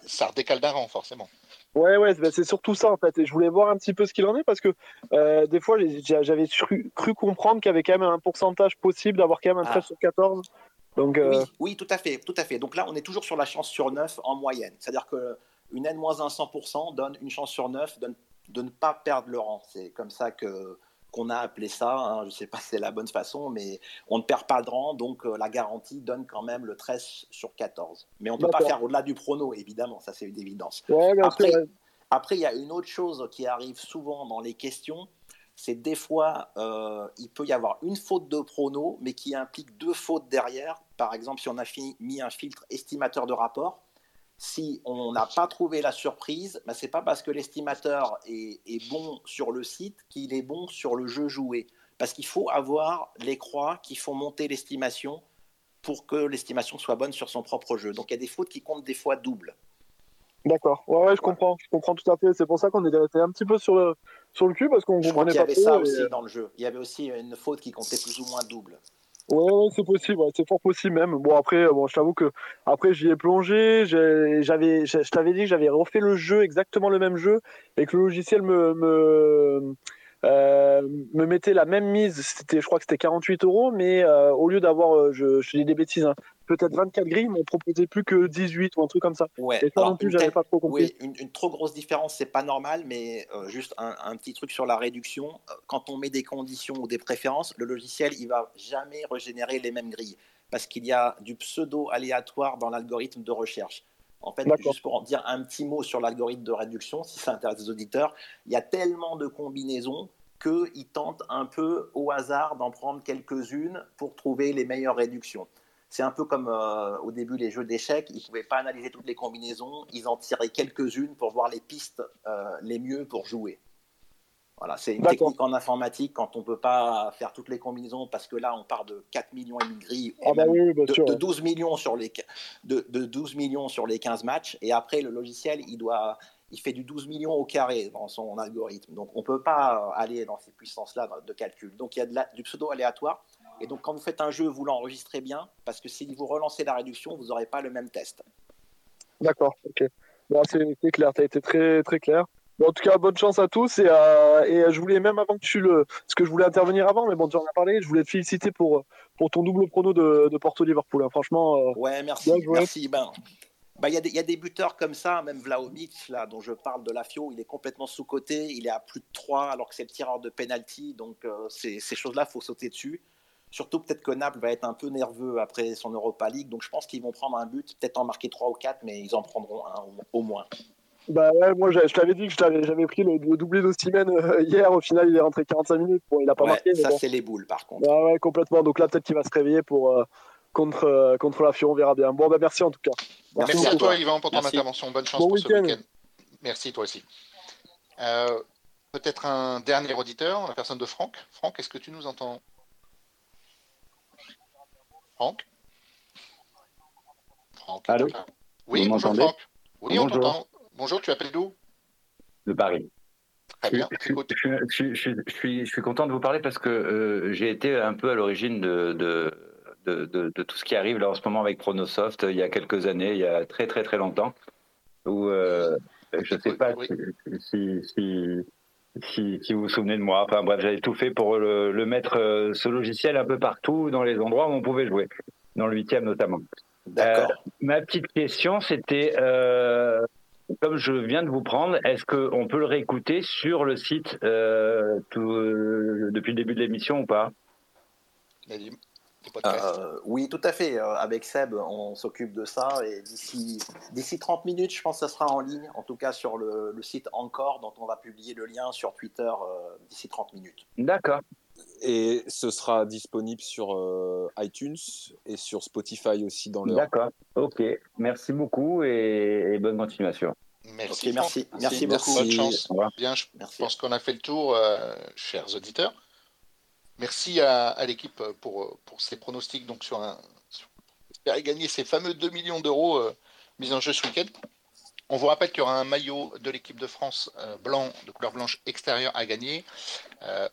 ça, redécale d'un rang forcément. Ouais, ouais, bah, c'est surtout ça en fait. Et je voulais voir un petit peu ce qu'il en est parce que euh, des fois j'avais cru, comprendre qu'il y avait quand même un pourcentage possible d'avoir quand même un 13 ah. sur 14. Euh, oui, tout à fait, tout à fait. Donc là, on est toujours sur la chance sur 9 en moyenne. C'est-à-dire qu'une N-1 100% donne une chance sur 9 de, ne pas perdre le rang. C'est comme ça que qu'on a appelé ça. Hein. Je ne sais pas si c'est la bonne façon, mais on ne perd pas de rang, donc euh, la garantie donne quand même le 13 sur 14. Mais on ne peut pas faire au-delà du prono, évidemment, ça c'est une évidence. après, après, il y a une autre chose qui arrive souvent dans les questions, c'est des fois, euh, il peut y avoir une faute de prono, mais qui implique deux fautes derrière. Par exemple, si on a mis un filtre estimateur de rapport, si on n'a pas trouvé la surprise, bah, ce n'est pas parce que l'estimateur est, bon sur le site qu'il est bon sur le jeu joué. Parce qu'il faut avoir les croix qui font monter l'estimation pour que l'estimation soit bonne sur son propre jeu. Donc il y a des fautes qui comptent des fois double. D'accord. Ouais, je comprends. Je comprends tout à fait. C'est pour ça qu'on était un petit peu sur le, sur le cul parce qu'on comprenait pas. Il y avait ça aussi dans le jeu. Il y avait aussi une faute qui comptait plus ou moins double. Ouais, c'est possible, c'est fort possible même. Bon après, bon, je t'avoue que après j'y ai plongé, j'avais, je t'avais dit que j'avais refait le jeu exactement le même jeu et que le logiciel me, me euh, me mettait la même mise, c'était, je crois que c'était 48 euros, mais euh, au lieu d'avoir, euh, je, je dis des bêtises, hein, peut-être 24 grilles, ils m'ont proposé plus que 18 ou un truc comme ça. Ouais. Et ça non plus, j'avais pas trop compris. Oui, une, trop grosse différence, c'est pas normal, mais juste un, un, petit truc sur la réduction. Quand on met des conditions ou des préférences, le logiciel, il va jamais régénérer les mêmes grilles parce qu'il y a du pseudo aléatoire dans l'algorithme de recherche. En fait, juste pour en dire un petit mot sur l'algorithme de réduction, si ça intéresse les auditeurs, il y a tellement de combinaisons qu'ils tentent un peu au hasard d'en prendre quelques-unes pour trouver les meilleures réductions. C'est un peu comme euh, au début les jeux d'échecs, ils ne pouvaient pas analyser toutes les combinaisons, ils en tiraient quelques-unes pour voir les pistes euh, les mieux pour jouer. Voilà, c'est une technique en informatique quand on ne peut pas faire toutes les combinaisons parce que là on part de 4 millions et demi grilles ah bah de, 12 millions sur les de, 12 millions sur les 15 matchs et après le logiciel il doit il fait du 12 millions au carré dans son algorithme. Donc on ne peut pas aller dans ces puissances-là de calcul. Donc il y a du pseudo aléatoire. Et donc quand vous faites un jeu, vous l'enregistrez bien parce que si vous relancez la réduction, vous n'aurez pas le même test. D'accord, ok. Bon, c'est clair, tu as été très, très clair en tout cas, bonne chance à tous. Et, euh, et, je voulais, même avant que tu le. Parce que je voulais intervenir avant, mais bon, tu en as parlé. Je voulais te féliciter pour, pour ton double prono de, de Porto-Liverpool. Hein. Franchement. Euh, ouais, merci. merci. Ben, ben, il y, y, a des buteurs comme ça, même Vlaovic, là, dont je parle de la FIO, il est complètement sous-côté. Il est à plus de 3 alors que c'est le tireur de penalty. Donc, euh, ces choses-là, il faut sauter dessus. Surtout, peut-être que Naples va être un peu nerveux après son Europa League. Donc, je pense qu'ils vont prendre un but, peut-être en marquer 3 ou 4, mais ils en prendront un au moins. Bah ouais, moi je, t'avais dit que j'avais pris le, doublé d'Ossimène euh, hier. Au final, il est rentré 45 minutes. Bon, il a pas marqué. Ça, c'est les boules par contre. Bah ouais, complètement. Donc là, peut-être qu'il va se réveiller pour, euh, contre, euh, contre la Fion. On verra bien. Bon, bah merci en tout cas. Merci, à toi, Yvan, pour ton intervention. Bonne chance pour ce week-end. Merci, toi aussi. peut-être un dernier auditeur, la personne de Franck. Franck, est-ce que tu nous entends? Franck Franck Allô Oui, bonjour Franck. Oui, on t'entend. Bonjour, tu appelles d'où? De Paris. Très bien, je, suis, je suis content de vous parler parce que euh, j'ai été un peu à l'origine de, de, de, tout ce qui arrive là en ce moment avec Pronosoft il y a quelques années, il y a très très très longtemps, où euh, je ne sais pas si, si, si, vous vous souvenez de moi. Enfin bref, j'avais tout fait pour le, mettre, euh, ce logiciel un peu partout dans les endroits où on pouvait jouer, dans le huitième notamment. D'accord. ma petite question, c'était comme je viens de vous prendre, est-ce qu'on peut le réécouter sur le site euh, euh, depuis le début de l'émission ou pas? Euh, oui, tout à fait. avec Seb, on s'occupe de ça et d'ici, d'ici 30 minutes, je pense que ça sera en ligne, en tout cas sur le, site Encore, dont on va publier le lien sur Twitter d'ici 30 minutes. D'accord. Et ce sera disponible sur iTunes et sur Spotify aussi dans le. D'accord. Ok. Merci beaucoup et, bonne continuation. Merci, merci, merci, beaucoup. Bonne chance. Bien, je pense qu'on a fait le tour, euh, chers auditeurs. Merci à, l'équipe pour, pour ces pronostics donc sur un espérer gagner ces fameux 2 millions d'euros euh, mis en jeu ce week-end. On vous rappelle qu'il y aura un maillot de l'équipe de France euh, blanc, de couleur blanche extérieure à gagner,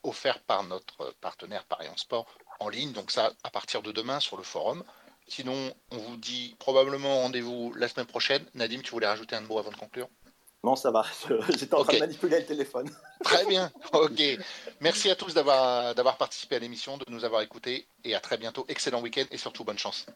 offert par notre partenaire Paris en Sport en ligne. Donc ça, à partir de demain sur le forum. Sinon, on vous dit probablement rendez-vous la semaine prochaine. Nadim, tu voulais rajouter un mot avant de conclure? Non, ça va. J'étais en train de manipuler le téléphone. Très bien. Ok. Merci à tous d'avoir participé à l'émission, de nous avoir écoutés et à très bientôt. Excellent week-end et surtout bonne chance.